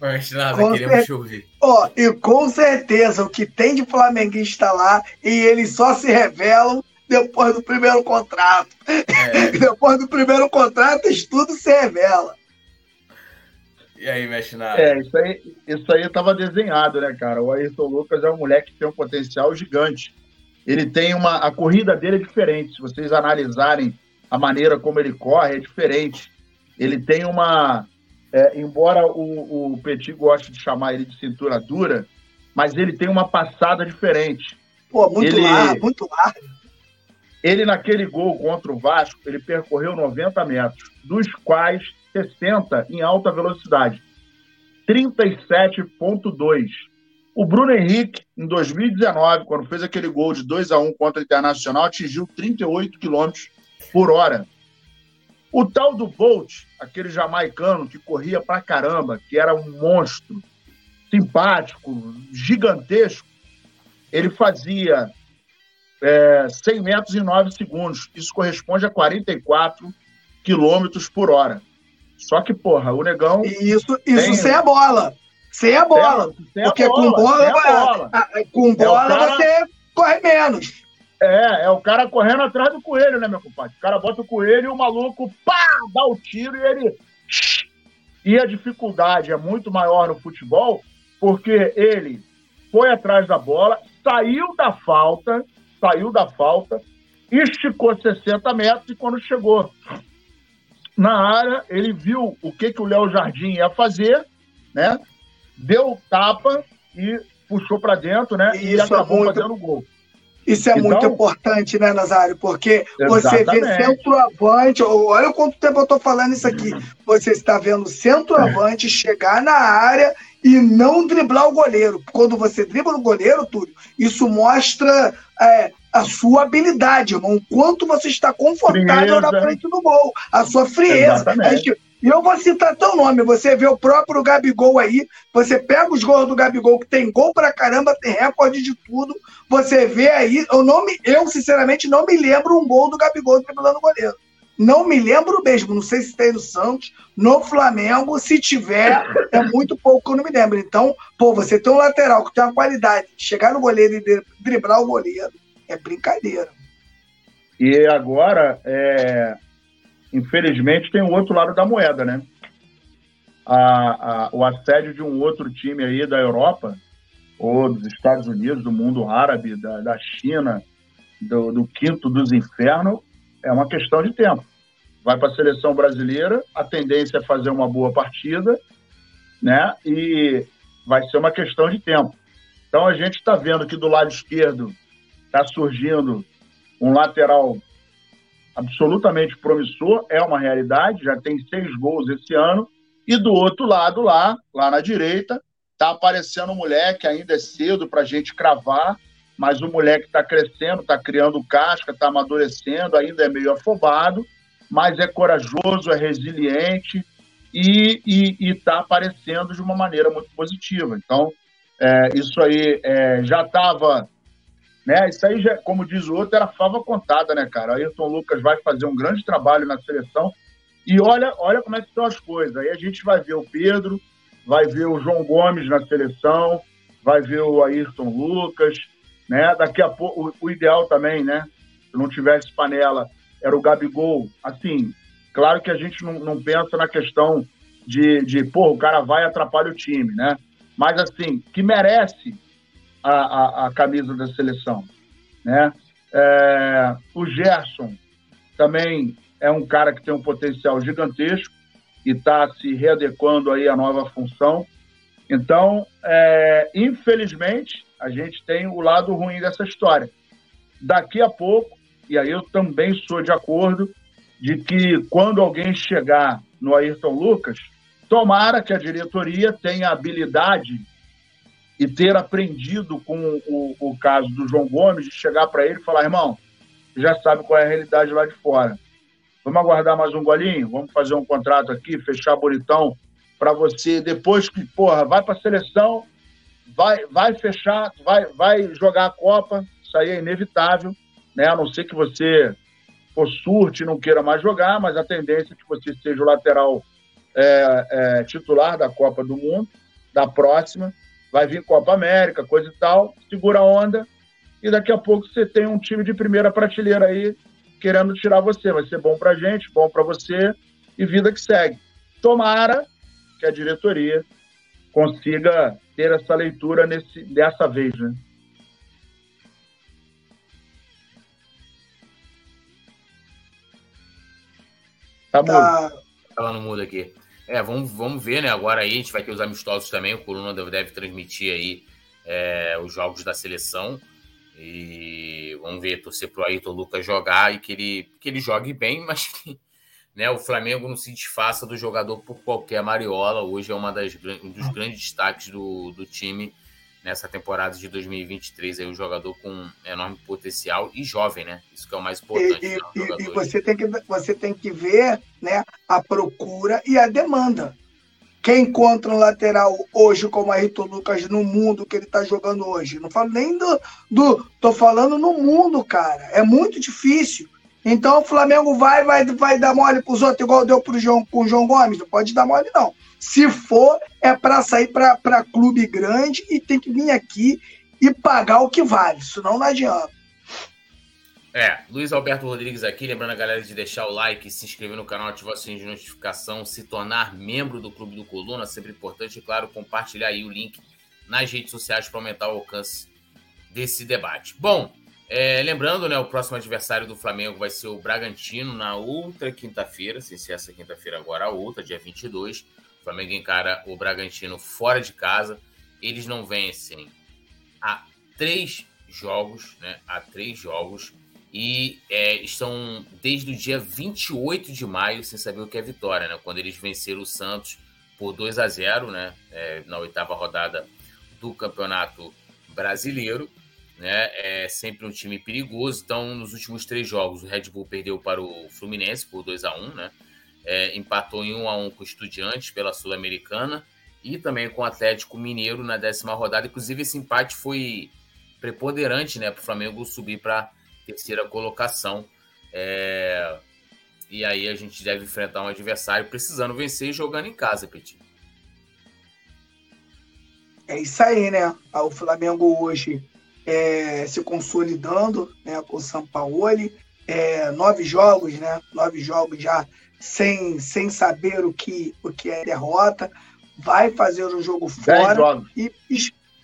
Mas nada, com queremos cer... ouvir. Ó, oh, e com certeza o que tem de flamenguista lá, e eles só se revelam depois do primeiro contrato. É. [LAUGHS] depois do primeiro contrato, isso tudo se revela. E aí, mexe nada? É, isso aí, isso aí tava desenhado, né, cara? O Ayrton Lucas é um moleque que tem um potencial gigante. Ele tem uma. A corrida dele é diferente. Se vocês analisarem a maneira como ele corre, é diferente. Ele tem uma. É, embora o, o Petit goste de chamar ele de cintura dura, mas ele tem uma passada diferente. Pô, muito ele, largo, muito largo. Ele, naquele gol contra o Vasco, ele percorreu 90 metros, dos quais 60 em alta velocidade. 37,2. O Bruno Henrique, em 2019, quando fez aquele gol de 2 a 1 contra o Internacional, atingiu 38 quilômetros por hora. O tal do Bolt, aquele jamaicano que corria pra caramba, que era um monstro, simpático, gigantesco, ele fazia é, 100 metros em 9 segundos. Isso corresponde a 44 quilômetros por hora. Só que, porra, o negão. Isso, isso tem... sem a bola. Sem a bola. Sem, sem Porque a bola, com bola, bola. com bola é cara... você corre menos. É, é o cara correndo atrás do coelho, né, meu compadre? O cara bota o coelho e o maluco, pá, dá o tiro e ele. E a dificuldade é muito maior no futebol, porque ele foi atrás da bola, saiu da falta, saiu da falta, esticou 60 metros e quando chegou na área, ele viu o que, que o Léo Jardim ia fazer, né? Deu tapa e puxou para dentro, né? e é acabou muito... fazendo o gol. Isso é então, muito importante, né, Nazário? Porque exatamente. você vê centroavante, olha quanto tempo eu estou falando isso aqui. Você está vendo centroavante chegar na área e não driblar o goleiro. Quando você dribla o goleiro, Túlio, isso mostra é, a sua habilidade, irmão. O quanto você está confortável frieza. na frente do gol. A sua frieza. Exatamente. E eu vou citar teu nome. Você vê o próprio Gabigol aí. Você pega os gols do Gabigol, que tem gol pra caramba, tem recorde de tudo. Você vê aí. Eu, não me, eu sinceramente, não me lembro um gol do Gabigol driblando o goleiro. Não me lembro mesmo. Não sei se tem no Santos, no Flamengo. Se tiver, é muito pouco que eu não me lembro. Então, pô, você tem um lateral que tem uma qualidade de chegar no goleiro e driblar o goleiro. É brincadeira. E agora, é, infelizmente, tem o outro lado da moeda, né? A, a, o assédio de um outro time aí da Europa, ou dos Estados Unidos, do mundo árabe, da, da China, do, do quinto dos infernos, é uma questão de tempo. Vai para a seleção brasileira, a tendência é fazer uma boa partida, né? E vai ser uma questão de tempo. Então a gente está vendo que do lado esquerdo está surgindo um lateral absolutamente promissor, é uma realidade, já tem seis gols esse ano, e do outro lado, lá, lá na direita, está aparecendo um moleque, ainda é cedo para a gente cravar, mas o moleque está crescendo, está criando casca, está amadurecendo, ainda é meio afobado, mas é corajoso, é resiliente e está aparecendo de uma maneira muito positiva. Então, é, isso aí é, já estava né? Isso aí, já, como diz o outro, era fava contada, né, cara? Ayrton Lucas vai fazer um grande trabalho na seleção. E olha, olha como é que estão as coisas. Aí a gente vai ver o Pedro, vai ver o João Gomes na seleção, vai ver o Ayrton Lucas, né? Daqui a pouco, o, ideal também, né? Se não tivesse panela, era o Gabigol. Assim, claro que a gente não, não pensa na questão de, de, pô, o cara vai e atrapalha o time, né? Mas, assim, que merece a, a, a camisa da seleção. Né? É, o Gerson também é um cara que tem um potencial gigantesco e está se readequando aí à nova função. Então, é, infelizmente, a gente tem o lado ruim dessa história. Daqui a pouco, e aí eu também sou de acordo, de que quando alguém chegar no Ayrton Lucas, tomara que a diretoria tenha habilidade e ter aprendido com o, o caso do João Gomes de chegar para ele e falar, irmão, já sabe qual é a realidade lá de fora. Vamos aguardar mais um golinho? Vamos fazer um contrato aqui, fechar bonitão para você, depois que, porra, vai para a seleção, vai, vai fechar, vai, vai jogar a Copa, isso aí é inevitável, né? A não ser que você for surte e não queira mais jogar, mas a tendência é que você seja o lateral é, é, titular da Copa do Mundo, da próxima, vai vir Copa América, coisa e tal, segura a onda, e daqui a pouco você tem um time de primeira prateleira aí querendo tirar você. Vai ser bom pra gente, bom para você, e vida que segue. Tomara que a diretoria consiga ter essa leitura nesse, dessa vez, né? Tá, tá. Tava no mudo aqui. É, vamos, vamos ver, né? Agora aí a gente vai ter os amistosos também. O Coluna deve, transmitir aí é, os jogos da seleção. E vamos ver, torcer pro Ayrton Lucas jogar e que ele, que ele jogue bem, [LAUGHS] mas que né, o Flamengo não se desfaça do jogador por qualquer mariola. Hoje é uma das, um dos grandes destaques do, do time nessa temporada de 2023. Aí, um jogador com enorme potencial e jovem, né? Isso que é o mais importante. E, né, e, e você, tem que, você tem que ver né, a procura e a demanda. Quem encontra um lateral hoje como Ayrton Lucas no mundo que ele está jogando hoje? Não falo nem do, do. Tô falando no mundo, cara. É muito difícil. Então o Flamengo vai, vai, vai dar mole para os outros, igual deu pro João, com o João Gomes. Não pode dar mole, não. Se for, é para sair para clube grande e tem que vir aqui e pagar o que vale. Senão não adianta. É, Luiz Alberto Rodrigues aqui, lembrando a galera de deixar o like, se inscrever no canal, ativar o sininho de notificação, se tornar membro do Clube do Coluna, sempre importante, e claro, compartilhar aí o link nas redes sociais para aumentar o alcance desse debate. Bom, é, lembrando, né, o próximo adversário do Flamengo vai ser o Bragantino na outra quinta-feira, se ser essa quinta-feira agora a outra, dia 22. O Flamengo encara o Bragantino fora de casa. Eles não vencem há três jogos, né, há três jogos e é, estão desde o dia 28 de maio sem saber o que é vitória, né? Quando eles venceram o Santos por 2 a 0 né? É, na oitava rodada do Campeonato Brasileiro. Né? É sempre um time perigoso. Então, nos últimos três jogos, o Red Bull perdeu para o Fluminense por 2 a 1 né? É, empatou em 1 a 1 com o Estudiantes pela Sul-Americana e também com o Atlético Mineiro na décima rodada. Inclusive, esse empate foi preponderante né, para o Flamengo subir para terceira colocação. É... E aí a gente deve enfrentar um adversário precisando vencer e jogando em casa, Petit. É isso aí, né? O Flamengo hoje é, se consolidando né, com o Sampaoli. É, nove jogos, né? Nove jogos já sem, sem saber o que, o que é derrota. Vai fazer um jogo fora. Dez jogos. E,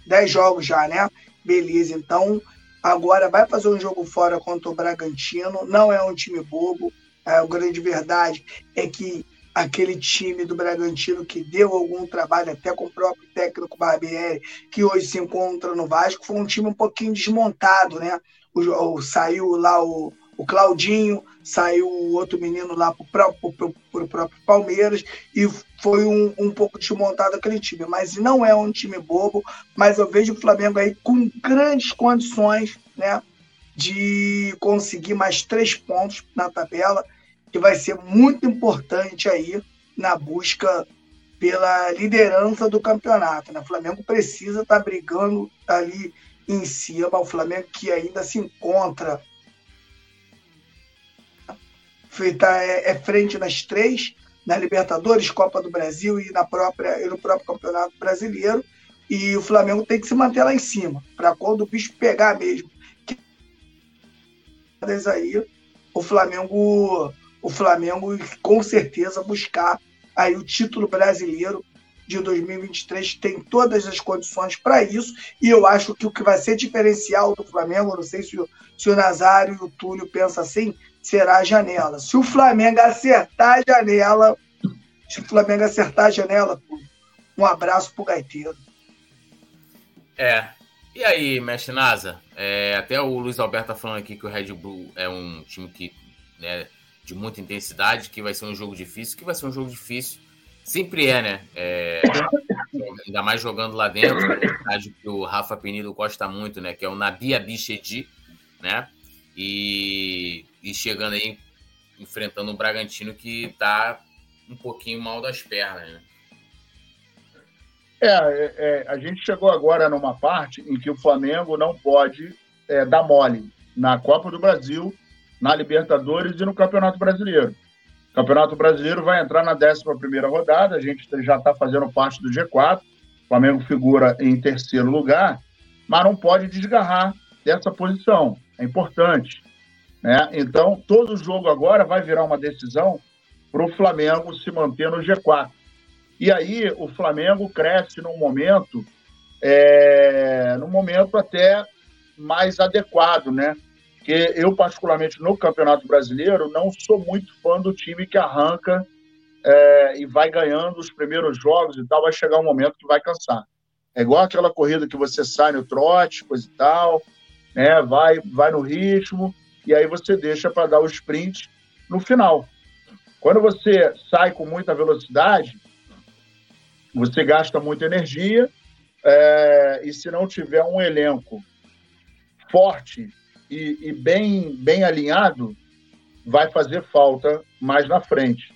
dez jogos já, né? Beleza, então Agora vai fazer um jogo fora contra o Bragantino. Não é um time bobo. A grande verdade é que aquele time do Bragantino que deu algum trabalho até com o próprio técnico Barbieri, que hoje se encontra no Vasco, foi um time um pouquinho desmontado, né? O, o saiu lá o, o Claudinho, saiu o outro menino lá para o próprio Palmeiras e foi um, um pouco desmontado aquele time. Mas não é um time bobo, mas eu vejo o Flamengo aí com grandes condições né, de conseguir mais três pontos na tabela, que vai ser muito importante aí na busca pela liderança do campeonato. Né? O Flamengo precisa estar tá brigando ali em cima, o Flamengo que ainda se encontra feita é, é, frente nas três, na Libertadores, Copa do Brasil e na própria e no próprio Campeonato Brasileiro. E o Flamengo tem que se manter lá em cima, para quando o bicho pegar mesmo. Aí, o Flamengo, o Flamengo com certeza buscar aí o título brasileiro de 2023 tem todas as condições para isso e eu acho que o que vai ser diferencial do Flamengo, não sei se o, se o Nazário e o Túlio pensam assim, será a janela. Se o Flamengo acertar a janela, se o Flamengo acertar a janela, um abraço pro Gaiteiro. É. E aí, mestre Nasa? É, até o Luiz Alberto tá falando aqui que o Red Bull é um time que, né, de muita intensidade, que vai ser um jogo difícil, que vai ser um jogo difícil. Sempre é, né? É, [COUGHS] ainda mais jogando lá dentro, estádio que o Rafa Penido gosta muito, né? Que é o Nabi Abichedi, né? E, e chegando aí, enfrentando um Bragantino que tá um pouquinho mal das pernas, né? É, é, é, a gente chegou agora numa parte em que o Flamengo não pode é, dar mole na Copa do Brasil, na Libertadores e no Campeonato Brasileiro. O Campeonato Brasileiro vai entrar na 11 rodada, a gente já está fazendo parte do G4, o Flamengo figura em terceiro lugar, mas não pode desgarrar dessa posição, é importante. Né? Então, todo jogo agora vai virar uma decisão para o Flamengo se manter no G4. E aí o Flamengo cresce num momento, é, num momento até mais adequado, né? Porque eu, particularmente no Campeonato Brasileiro, não sou muito fã do time que arranca é, e vai ganhando os primeiros jogos e tal, vai chegar um momento que vai cansar. É igual aquela corrida que você sai no trote, coisa e tal, né? Vai, vai no ritmo e aí você deixa para dar o sprint no final. Quando você sai com muita velocidade, você gasta muita energia é, e se não tiver um elenco forte e, e, bem, bem alinhado, vai fazer falta mais na frente.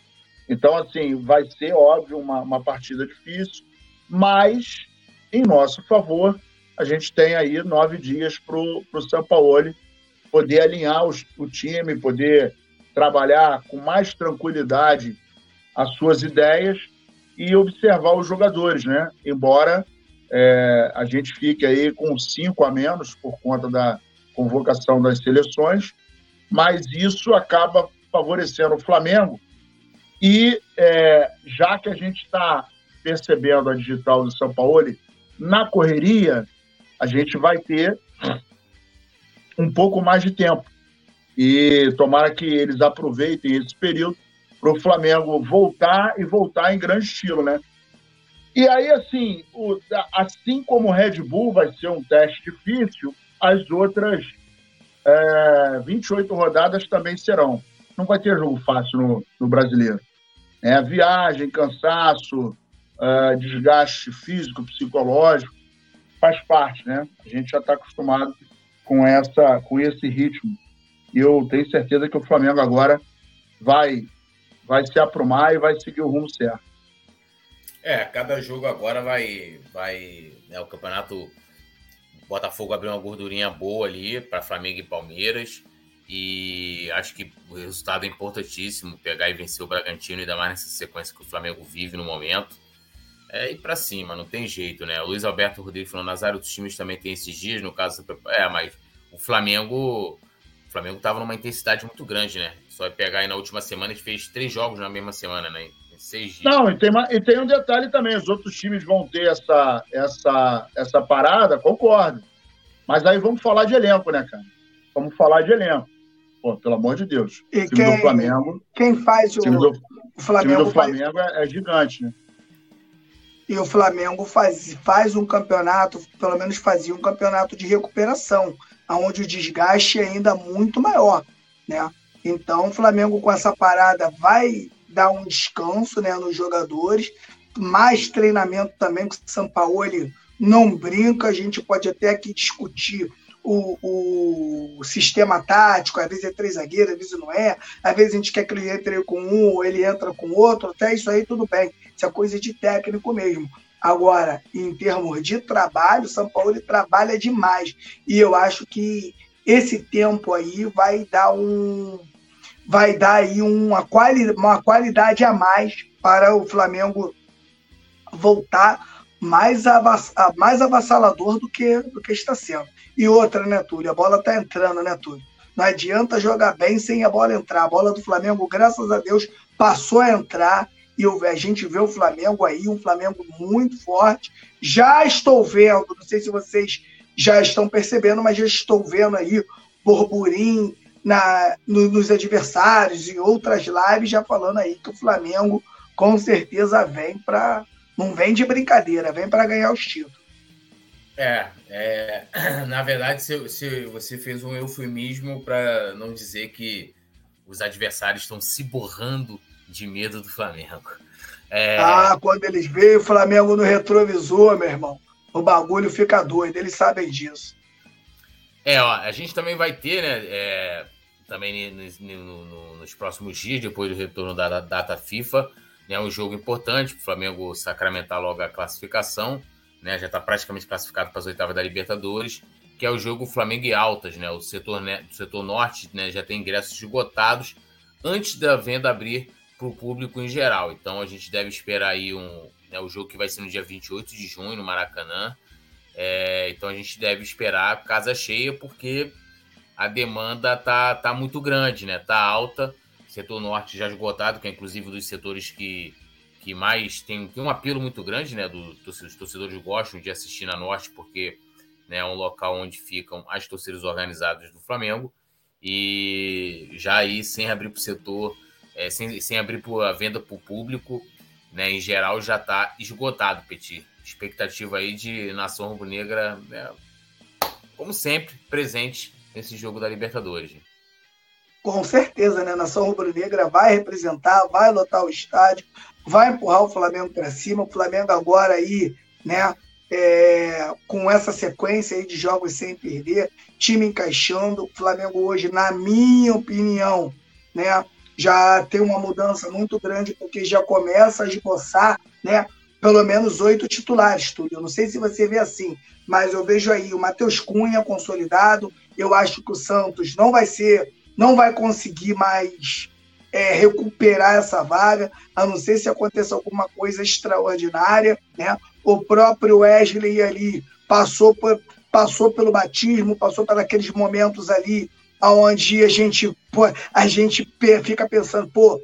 Então, assim, vai ser, óbvio, uma, uma partida difícil, mas, em nosso favor, a gente tem aí nove dias para o Sampaoli poder alinhar os, o time, poder trabalhar com mais tranquilidade as suas ideias e observar os jogadores, né? Embora é, a gente fique aí com cinco a menos por conta da convocação das seleções, mas isso acaba favorecendo o Flamengo. E é, já que a gente está percebendo a digital do São Paulo, na correria, a gente vai ter um pouco mais de tempo. E tomara que eles aproveitem esse período para o Flamengo voltar e voltar em grande estilo, né? E aí, assim, o, assim como o Red Bull vai ser um teste difícil, as outras é, 28 rodadas também serão. Não vai ter jogo fácil no, no brasileiro. É, viagem, cansaço, é, desgaste físico, psicológico, faz parte, né? A gente já está acostumado com, essa, com esse ritmo. E eu tenho certeza que o Flamengo agora vai vai se aprumar e vai seguir o rumo certo. É, cada jogo agora vai. vai né, o campeonato. Botafogo abriu uma gordurinha boa ali para Flamengo e Palmeiras. E acho que o resultado é importantíssimo pegar e vencer o Bragantino, ainda mais nessa sequência que o Flamengo vive no momento. É ir para cima, não tem jeito, né? O Luiz Alberto Rodrigues falou: Nazário, outros times também tem esses dias, no caso. É, mas o Flamengo. O Flamengo estava numa intensidade muito grande, né? Só pegar aí na última semana, ele fez três jogos na mesma semana, né? Em seis dias. Não, e tem, uma, e tem um detalhe também: os outros times vão ter essa, essa, essa parada, concordo. Mas aí vamos falar de elenco, né, cara? Vamos falar de elenco. Pô, pelo amor de Deus. E time quem, do Flamengo. Quem faz o, do, o Flamengo? time do Flamengo faz... é, é gigante, né? E o Flamengo faz, faz um campeonato, pelo menos fazia um campeonato de recuperação, onde o desgaste é ainda muito maior. Né? Então, o Flamengo com essa parada vai dar um descanso né, nos jogadores, mais treinamento também, que o São Paulo não brinca, a gente pode até aqui discutir o, o, sistema tático, às vezes é três zagueiros, às vezes não é, às vezes a gente quer que ele entre com um, ele entra com outro, até isso aí tudo bem, isso é coisa de técnico mesmo. Agora, em termos de trabalho, o São Paulo trabalha demais, e eu acho que esse tempo aí vai dar um, vai dar aí uma, quali uma qualidade a mais para o Flamengo voltar mais, avass mais avassalador do que, do que está sendo. E outra, né, Túlio? A bola está entrando, né, Túlio? Não adianta jogar bem sem a bola entrar. A bola do Flamengo, graças a Deus, passou a entrar e a gente vê o Flamengo aí, um Flamengo muito forte. Já estou vendo, não sei se vocês já estão percebendo, mas já estou vendo aí burburinho, na, no, nos adversários e outras lives já falando aí que o Flamengo com certeza vem para não vem de brincadeira, vem para ganhar os títulos. É, é, [CLEARS THROAT] na verdade, se, se você fez um eufemismo para não dizer que os adversários estão se borrando de medo do Flamengo. É... Ah, quando eles veem o Flamengo no retrovisor, meu irmão, o bagulho fica doido, eles sabem disso. É, ó, a gente também vai ter, né? É, também no, no, nos próximos dias, depois do retorno da data FIFA, né, um jogo importante para o Flamengo sacramentar logo a classificação, né? Já está praticamente classificado para as oitavas da Libertadores, que é o jogo Flamengo e Altas, né? O setor, né, o setor norte né, já tem ingressos esgotados antes da venda abrir para o público em geral. Então a gente deve esperar aí um, né, o jogo que vai ser no dia 28 de junho no Maracanã. É, então a gente deve esperar casa cheia porque a demanda tá, tá muito grande, né? Tá alta. Setor norte já esgotado, que é inclusive dos setores que, que mais tem, tem um apelo muito grande, né? Do, os torcedores gostam de assistir na norte porque né, é um local onde ficam as torcidas organizadas do Flamengo. E já aí sem abrir para o setor é, sem, sem abrir a venda para o público, né, em geral já está esgotado, Petit. Expectativa aí de Nação Rubro-Negra, né, como sempre, presente nesse jogo da Libertadores. Com certeza, né? Nação Rubro-Negra vai representar, vai lotar o estádio, vai empurrar o Flamengo para cima. O Flamengo agora aí, né? É, com essa sequência aí de jogos sem perder, time encaixando. O Flamengo hoje, na minha opinião, né? Já tem uma mudança muito grande, porque já começa a esboçar, né? Pelo menos oito titulares, tudo. Eu não sei se você vê assim, mas eu vejo aí o Matheus Cunha consolidado. Eu acho que o Santos não vai ser, não vai conseguir mais é, recuperar essa vaga, a não ser se aconteça alguma coisa extraordinária, né? O próprio Wesley ali passou por, passou pelo batismo, passou por aqueles momentos ali aonde a gente, a gente fica pensando, pô,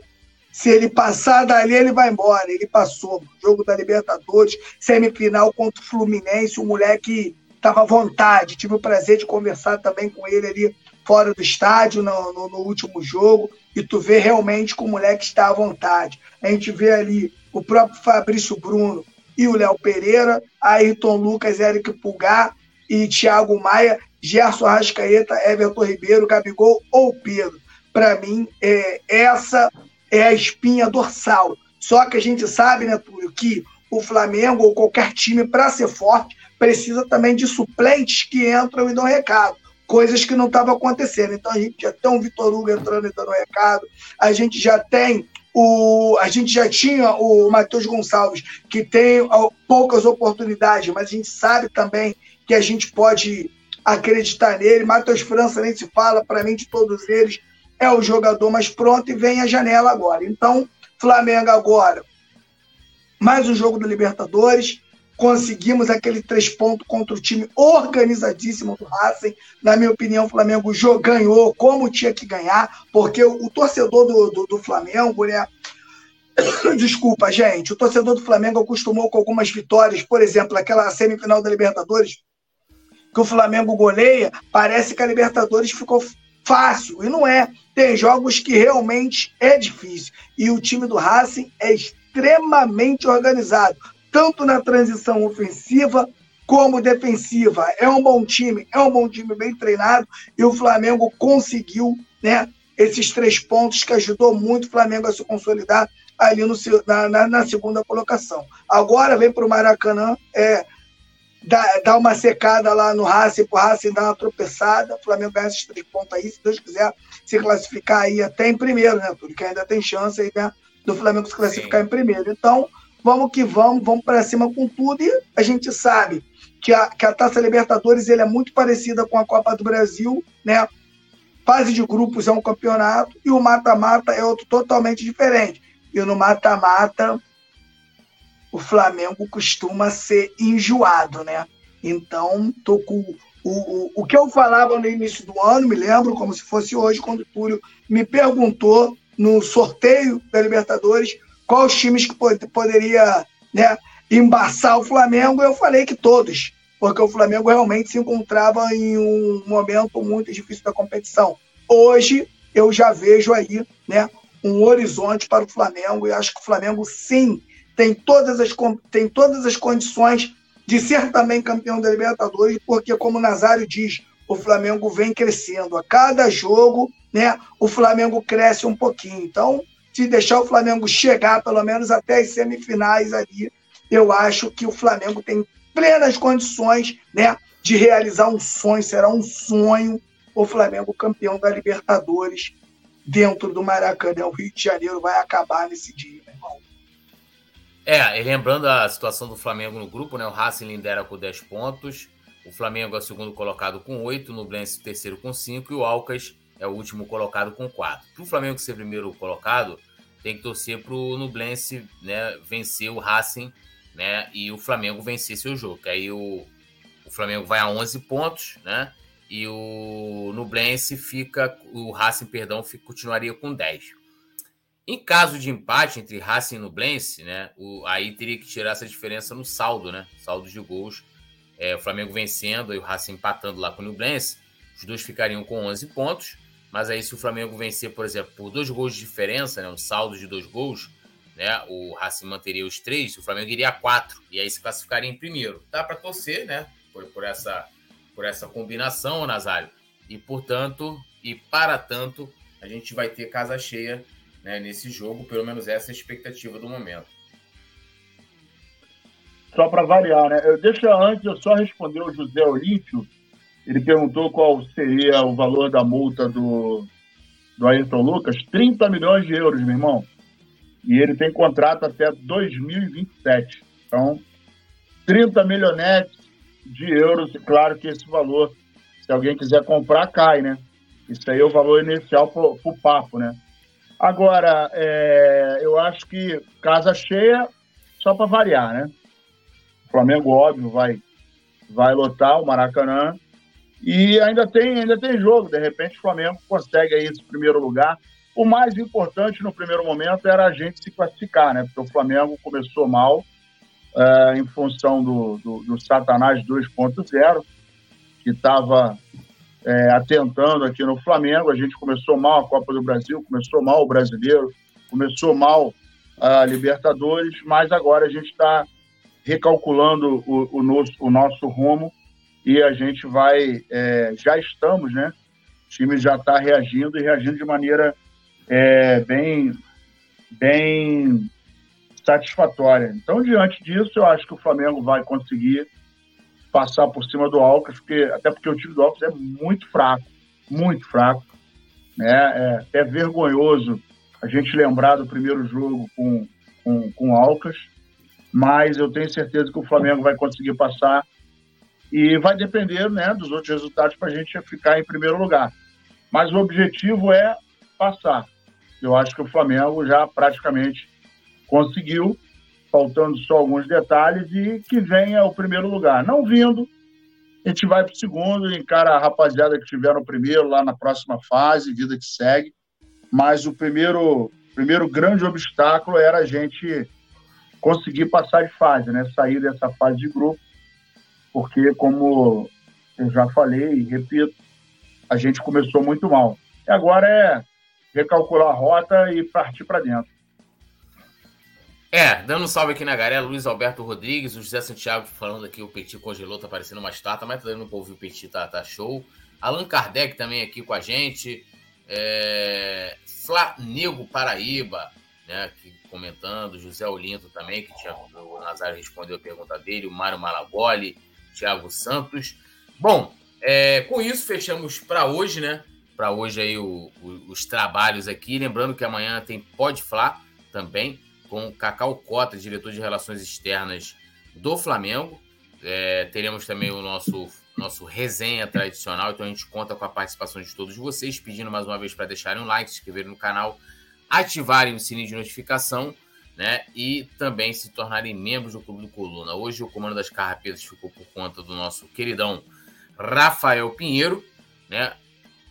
se ele passar dali, ele vai embora. Ele passou. Jogo da Libertadores, semifinal contra o Fluminense, o moleque estava à vontade. Tive o prazer de conversar também com ele ali fora do estádio, no, no, no, último jogo, e tu vê realmente que o moleque está à vontade. A gente vê ali o próprio Fabrício Bruno e o Léo Pereira, Ayrton Lucas, Eric Pulgar e Thiago Maia Gerson Arrascaeta, Everton Ribeiro, Gabigol ou Pedro. Para mim, é, essa é a espinha dorsal. Só que a gente sabe, né, Túlio, que o Flamengo ou qualquer time, para ser forte, precisa também de suplentes que entram e dão recado. Coisas que não estavam acontecendo. Então a gente já tem o Vitor Hugo entrando e dando recado, a gente já tem o, a gente já tinha o Matheus Gonçalves, que tem poucas oportunidades, mas a gente sabe também que a gente pode acreditar nele. Matheus França nem se fala, para mim, de todos eles, é o jogador mais pronto e vem a janela agora. Então, Flamengo agora, mais um jogo do Libertadores. Conseguimos aquele três pontos contra o time organizadíssimo do Racing. Na minha opinião, o Flamengo ganhou como tinha que ganhar, porque o, o torcedor do, do, do Flamengo, né? [COUGHS] Desculpa, gente. O torcedor do Flamengo acostumou com algumas vitórias, por exemplo, aquela semifinal da Libertadores que o Flamengo goleia, parece que a Libertadores ficou fácil. E não é. Tem jogos que realmente é difícil. E o time do Racing é extremamente organizado, tanto na transição ofensiva como defensiva. É um bom time, é um bom time bem treinado. E o Flamengo conseguiu né, esses três pontos que ajudou muito o Flamengo a se consolidar ali no, na, na, na segunda colocação. Agora vem para o Maracanã. É, dá, dá uma secada lá no Racing, pro Racing dar uma tropeçada, o Flamengo ganha esses três pontos aí, se Deus quiser se classificar aí até em primeiro, né, Túlio? Que ainda tem chance aí, né, do Flamengo se classificar Sim. em primeiro. Então, vamos que vamos, vamos para cima com tudo e a gente sabe que a, que a Taça Libertadores ele é muito parecida com a Copa do Brasil, né? Fase de grupos é um campeonato e o mata-mata é outro totalmente diferente. E no mata-mata o Flamengo costuma ser enjoado, né? Então, tô com o, o, o que eu falava no início do ano, me lembro como se fosse hoje, quando o Túlio me perguntou no sorteio da Libertadores quais times que pod poderia né, embaçar o Flamengo, eu falei que todos, porque o Flamengo realmente se encontrava em um momento muito difícil da competição. Hoje eu já vejo aí né, um horizonte para o Flamengo e acho que o Flamengo sim tem todas as, tem todas as condições de ser também campeão da Libertadores, porque, como o Nazário diz, o Flamengo vem crescendo. A cada jogo, né, o Flamengo cresce um pouquinho. Então, se deixar o Flamengo chegar pelo menos até as semifinais ali, eu acho que o Flamengo tem plenas condições né, de realizar um sonho, será um sonho o Flamengo campeão da Libertadores dentro do Maracanã. O Rio de Janeiro vai acabar nesse dia, meu irmão. É, e lembrando a situação do Flamengo no grupo, né? O Racing lidera com 10 pontos, o Flamengo é o segundo colocado com 8, o Nublense terceiro com 5 e o Alcas é o último colocado com 4. Para o Flamengo ser primeiro colocado, tem que torcer para o Nublense né, vencer o Racing né, e o Flamengo vencer seu jogo. Que aí o, o Flamengo vai a 11 pontos, né? E o Nublense fica, o Racing, perdão, fica, continuaria com 10. Em caso de empate entre Racing e Nublense, né, o, aí teria que tirar essa diferença no saldo, né? Saldo de gols. É, o Flamengo vencendo e o Racing empatando lá com o Nublense, os dois ficariam com 11 pontos. Mas aí, se o Flamengo vencer, por exemplo, por dois gols de diferença, né, um saldo de dois gols, né, o Racing manteria os três, o Flamengo iria a quatro, e aí se classificaria em primeiro. Dá para torcer, né, por, por, essa, por essa combinação, Nazário. E, portanto, e para tanto, a gente vai ter casa cheia né, nesse jogo, pelo menos essa é a expectativa do momento. Só para variar, né? Eu, deixa antes eu só responder o José Olímpio. Ele perguntou qual seria o valor da multa do, do Ayrton Lucas. 30 milhões de euros, meu irmão. E ele tem contrato até 2027. Então, 30 milhonetes de euros. E claro que esse valor, se alguém quiser comprar, cai, né? Isso aí é o valor inicial para o papo, né? Agora, é, eu acho que casa cheia, só para variar, né? O Flamengo, óbvio, vai, vai lotar o Maracanã. E ainda tem, ainda tem jogo. De repente, o Flamengo consegue aí esse primeiro lugar. O mais importante no primeiro momento era a gente se classificar, né? Porque o Flamengo começou mal é, em função do, do, do Satanás 2.0, que estava é, atentando aqui no Flamengo. A gente começou mal a Copa do Brasil, começou mal o Brasileiro, começou mal a Libertadores, mas agora a gente está recalculando o, o, nosso, o nosso rumo e a gente vai, é, já estamos, né? O time já está reagindo e reagindo de maneira é, bem, bem satisfatória. Então, diante disso, eu acho que o Flamengo vai conseguir passar por cima do Alcas, porque, até porque o time do Alcas é muito fraco, muito fraco. Né? É até vergonhoso a gente lembrar do primeiro jogo com, com, com o Alcas, mas eu tenho certeza que o Flamengo vai conseguir passar e vai depender né, dos outros resultados para a gente ficar em primeiro lugar. Mas o objetivo é passar. Eu acho que o Flamengo já praticamente conseguiu, faltando só alguns detalhes, e que venha o primeiro lugar. Não vindo, a gente vai para o segundo, encara a rapaziada que estiver no primeiro, lá na próxima fase, vida que segue. Mas o primeiro, primeiro grande obstáculo era a gente conseguir passar de fase, né? sair dessa fase de grupo, porque, como eu já falei e repito, a gente começou muito mal. E agora é recalcular a rota e partir para dentro. É, dando um salve aqui na galera, Luiz Alberto Rodrigues, o José Santiago falando aqui, o Petit congelou, tá parecendo uma estátua, mas tá dando pra ouvir o Petit, tá, tá show. Allan Kardec também aqui com a gente. É... Nego Paraíba, né, aqui comentando, José Olinto também, que tinha, o Nazário respondeu a pergunta dele, o Mário Malagoli, Thiago Santos. Bom, é, com isso fechamos para hoje, né? Para hoje aí o, o, os trabalhos aqui. Lembrando que amanhã tem Pode Falar também, com Cacau Cota, diretor de Relações Externas do Flamengo. É, teremos também o nosso, nosso resenha tradicional, então a gente conta com a participação de todos vocês, pedindo mais uma vez para deixarem um like, se inscreverem no canal, ativarem o sininho de notificação né? E também se tornarem membros do Clube do Coluna. Hoje o comando das carrapetas ficou por conta do nosso queridão Rafael Pinheiro, né?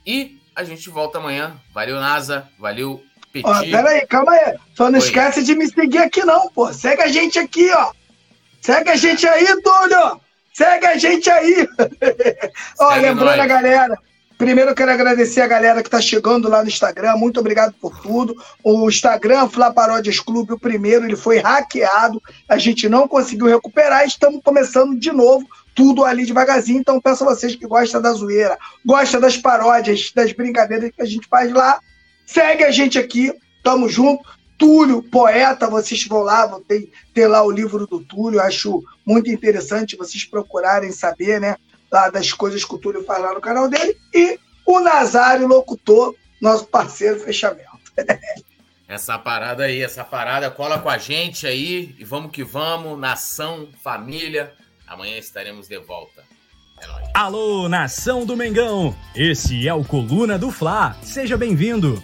E a gente volta amanhã. Valeu, NASA. Valeu, Petit. Ó, peraí, calma aí. Só não Oi. esquece de me seguir aqui, não, pô. Segue a gente aqui, ó. Segue a gente aí, Túlio. Segue a gente aí. [LAUGHS] ó, lembrando nós. a galera. Primeiro eu quero agradecer a galera que está chegando lá no Instagram. Muito obrigado por tudo. O Instagram Fla Paródias Clube, o primeiro, ele foi hackeado. A gente não conseguiu recuperar. Estamos começando de novo, tudo ali devagarzinho. Então peço a vocês que gostam da zoeira, gostam das paródias, das brincadeiras que a gente faz lá, segue a gente aqui. Tamo junto. Túlio, poeta, vocês vão lá, vão ter, ter lá o livro do Túlio, acho muito interessante vocês procurarem saber, né? Lá das coisas que o Túlio faz lá no canal dele. E o Nazário, locutor, nosso parceiro fechamento. [LAUGHS] essa parada aí, essa parada, cola com a gente aí e vamos que vamos, nação, família. Amanhã estaremos de volta. É nóis. Alô, nação do Mengão! Esse é o Coluna do Fla. Seja bem-vindo.